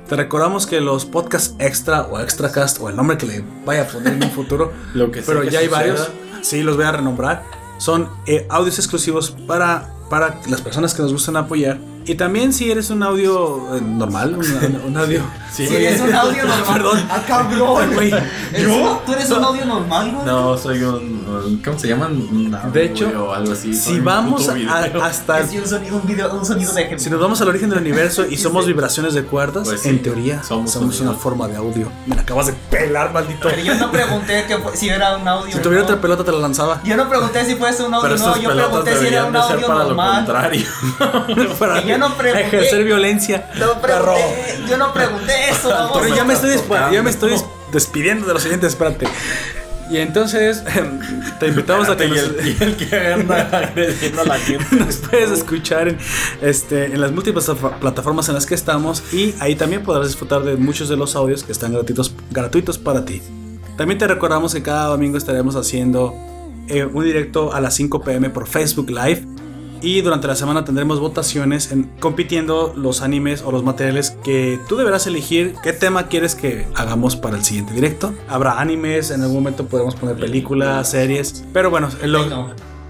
Te recordamos que los podcasts extra o extracast o el nombre que le vaya a poner en un futuro, Lo que pero que ya hay suceda. varios, sí los voy a renombrar, son eh, audios exclusivos para, para las personas que nos gustan apoyar. Y también si eres un audio eh, normal, un, un audio... Sí. Si eres un audio normal. Perdón. ¡Ah, cabrón! Güey, ¿Yo? ¿Tú eres un audio normal, güey? No, soy un, ¿Cómo se llaman? Un audio, De hecho, o algo así. Si vamos a- hasta... Es un sonido, un video, un sonido de ejemplo. Si nos vamos al origen del universo y somos vibraciones de cuerdas, Pues sí, en teoría somos somos, una forma de audio. Me la acabas de pelar, maldito. Pero yo no pregunté que fue- si era un audio. Si tuviera no. otra pelota te la lanzaba. Yo no pregunté si fuese un audio Pero no, yo pregunté si era un audio para lo normal. contrario. Para yo no pregunté. ejercer violencia. No perro. pregunté, yo no pregunté eso. vamos. Pero ya me estoy, ya me estoy des- despidiendo de los siguientes, espérate. Y entonces te invitamos a que y, nos, el, y el que anda agrediendo a la gente. nos puedes escuchar en, este, en las múltiples plata- plataformas en las que estamos y ahí también podrás disfrutar de muchos de los audios que están gratuitos, gratuitos para ti. También te recordamos que cada domingo estaremos haciendo eh, un directo a las 5 pm por Facebook Live y durante la semana tendremos votaciones en, compitiendo los animes o los materiales que tú deberás elegir qué tema quieres que hagamos para el siguiente directo. Habrá animes, en algún momento podremos poner películas, series, pero bueno, lo-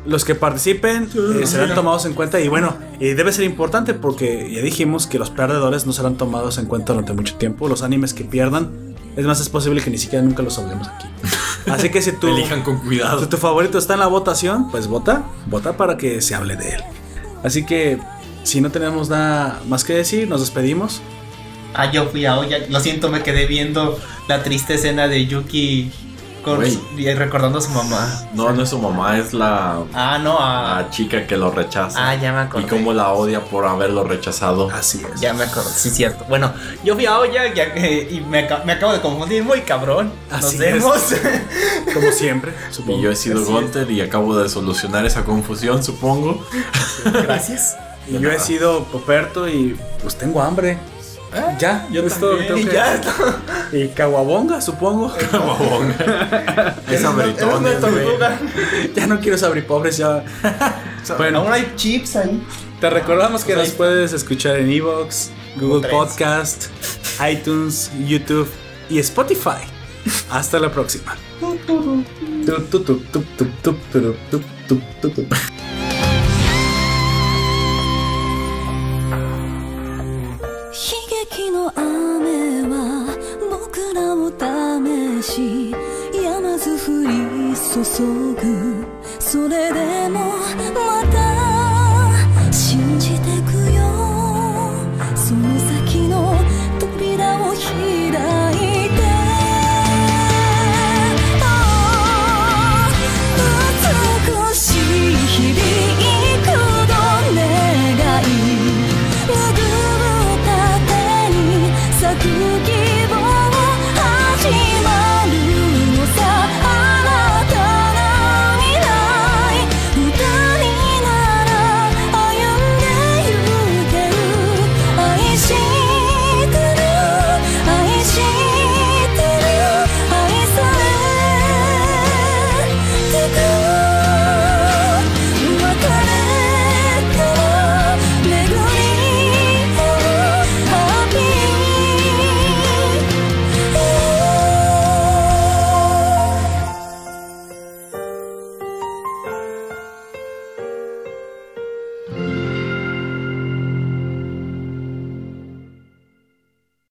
los que participen eh, serán tomados en cuenta y bueno, y debe ser importante porque ya dijimos que los perdedores no serán tomados en cuenta durante mucho tiempo. Los animes que pierdan, es más, es posible que ni siquiera nunca los hablemos aquí. Así que si tú, Elijan con cuidado. si tu favorito está en la votación, pues vota, vota para que se hable de él. Así que si no tenemos nada más que decir, nos despedimos. Ah, yo fui a olla. Lo siento, me quedé viendo la triste escena de Yuki con y recordando a su mamá. No, no es su mamá, es la, Ah, no, ah, la chica que lo rechaza. ah ya me y acordé. cómo la odia por haberlo rechazado. Así es. Ya me acuerdo, sí, cierto. Bueno, yo fui a olla ya que- y me, me acabo de confundir muy cabrón. Nos Así es. vemos. Como siempre, Y yo he sido es. Gunter y acabo de solucionar esa confusión, supongo. Gracias. Y yo he sido Poperto y pues tengo hambre. Ya, yo es todo que Y ya está. Y Caguabonga, supongo. es una güey. tortuga. ya no quiero saber pobres, ya. Bueno. Aún hay chips ahí. Te recordamos que Pues nos puedes escuchar en Evox, Google. Podcast, iTunes, YouTube y Spotify. Hasta la próxima. 雨は僕らを試し止まず降り注ぐ。それでもまた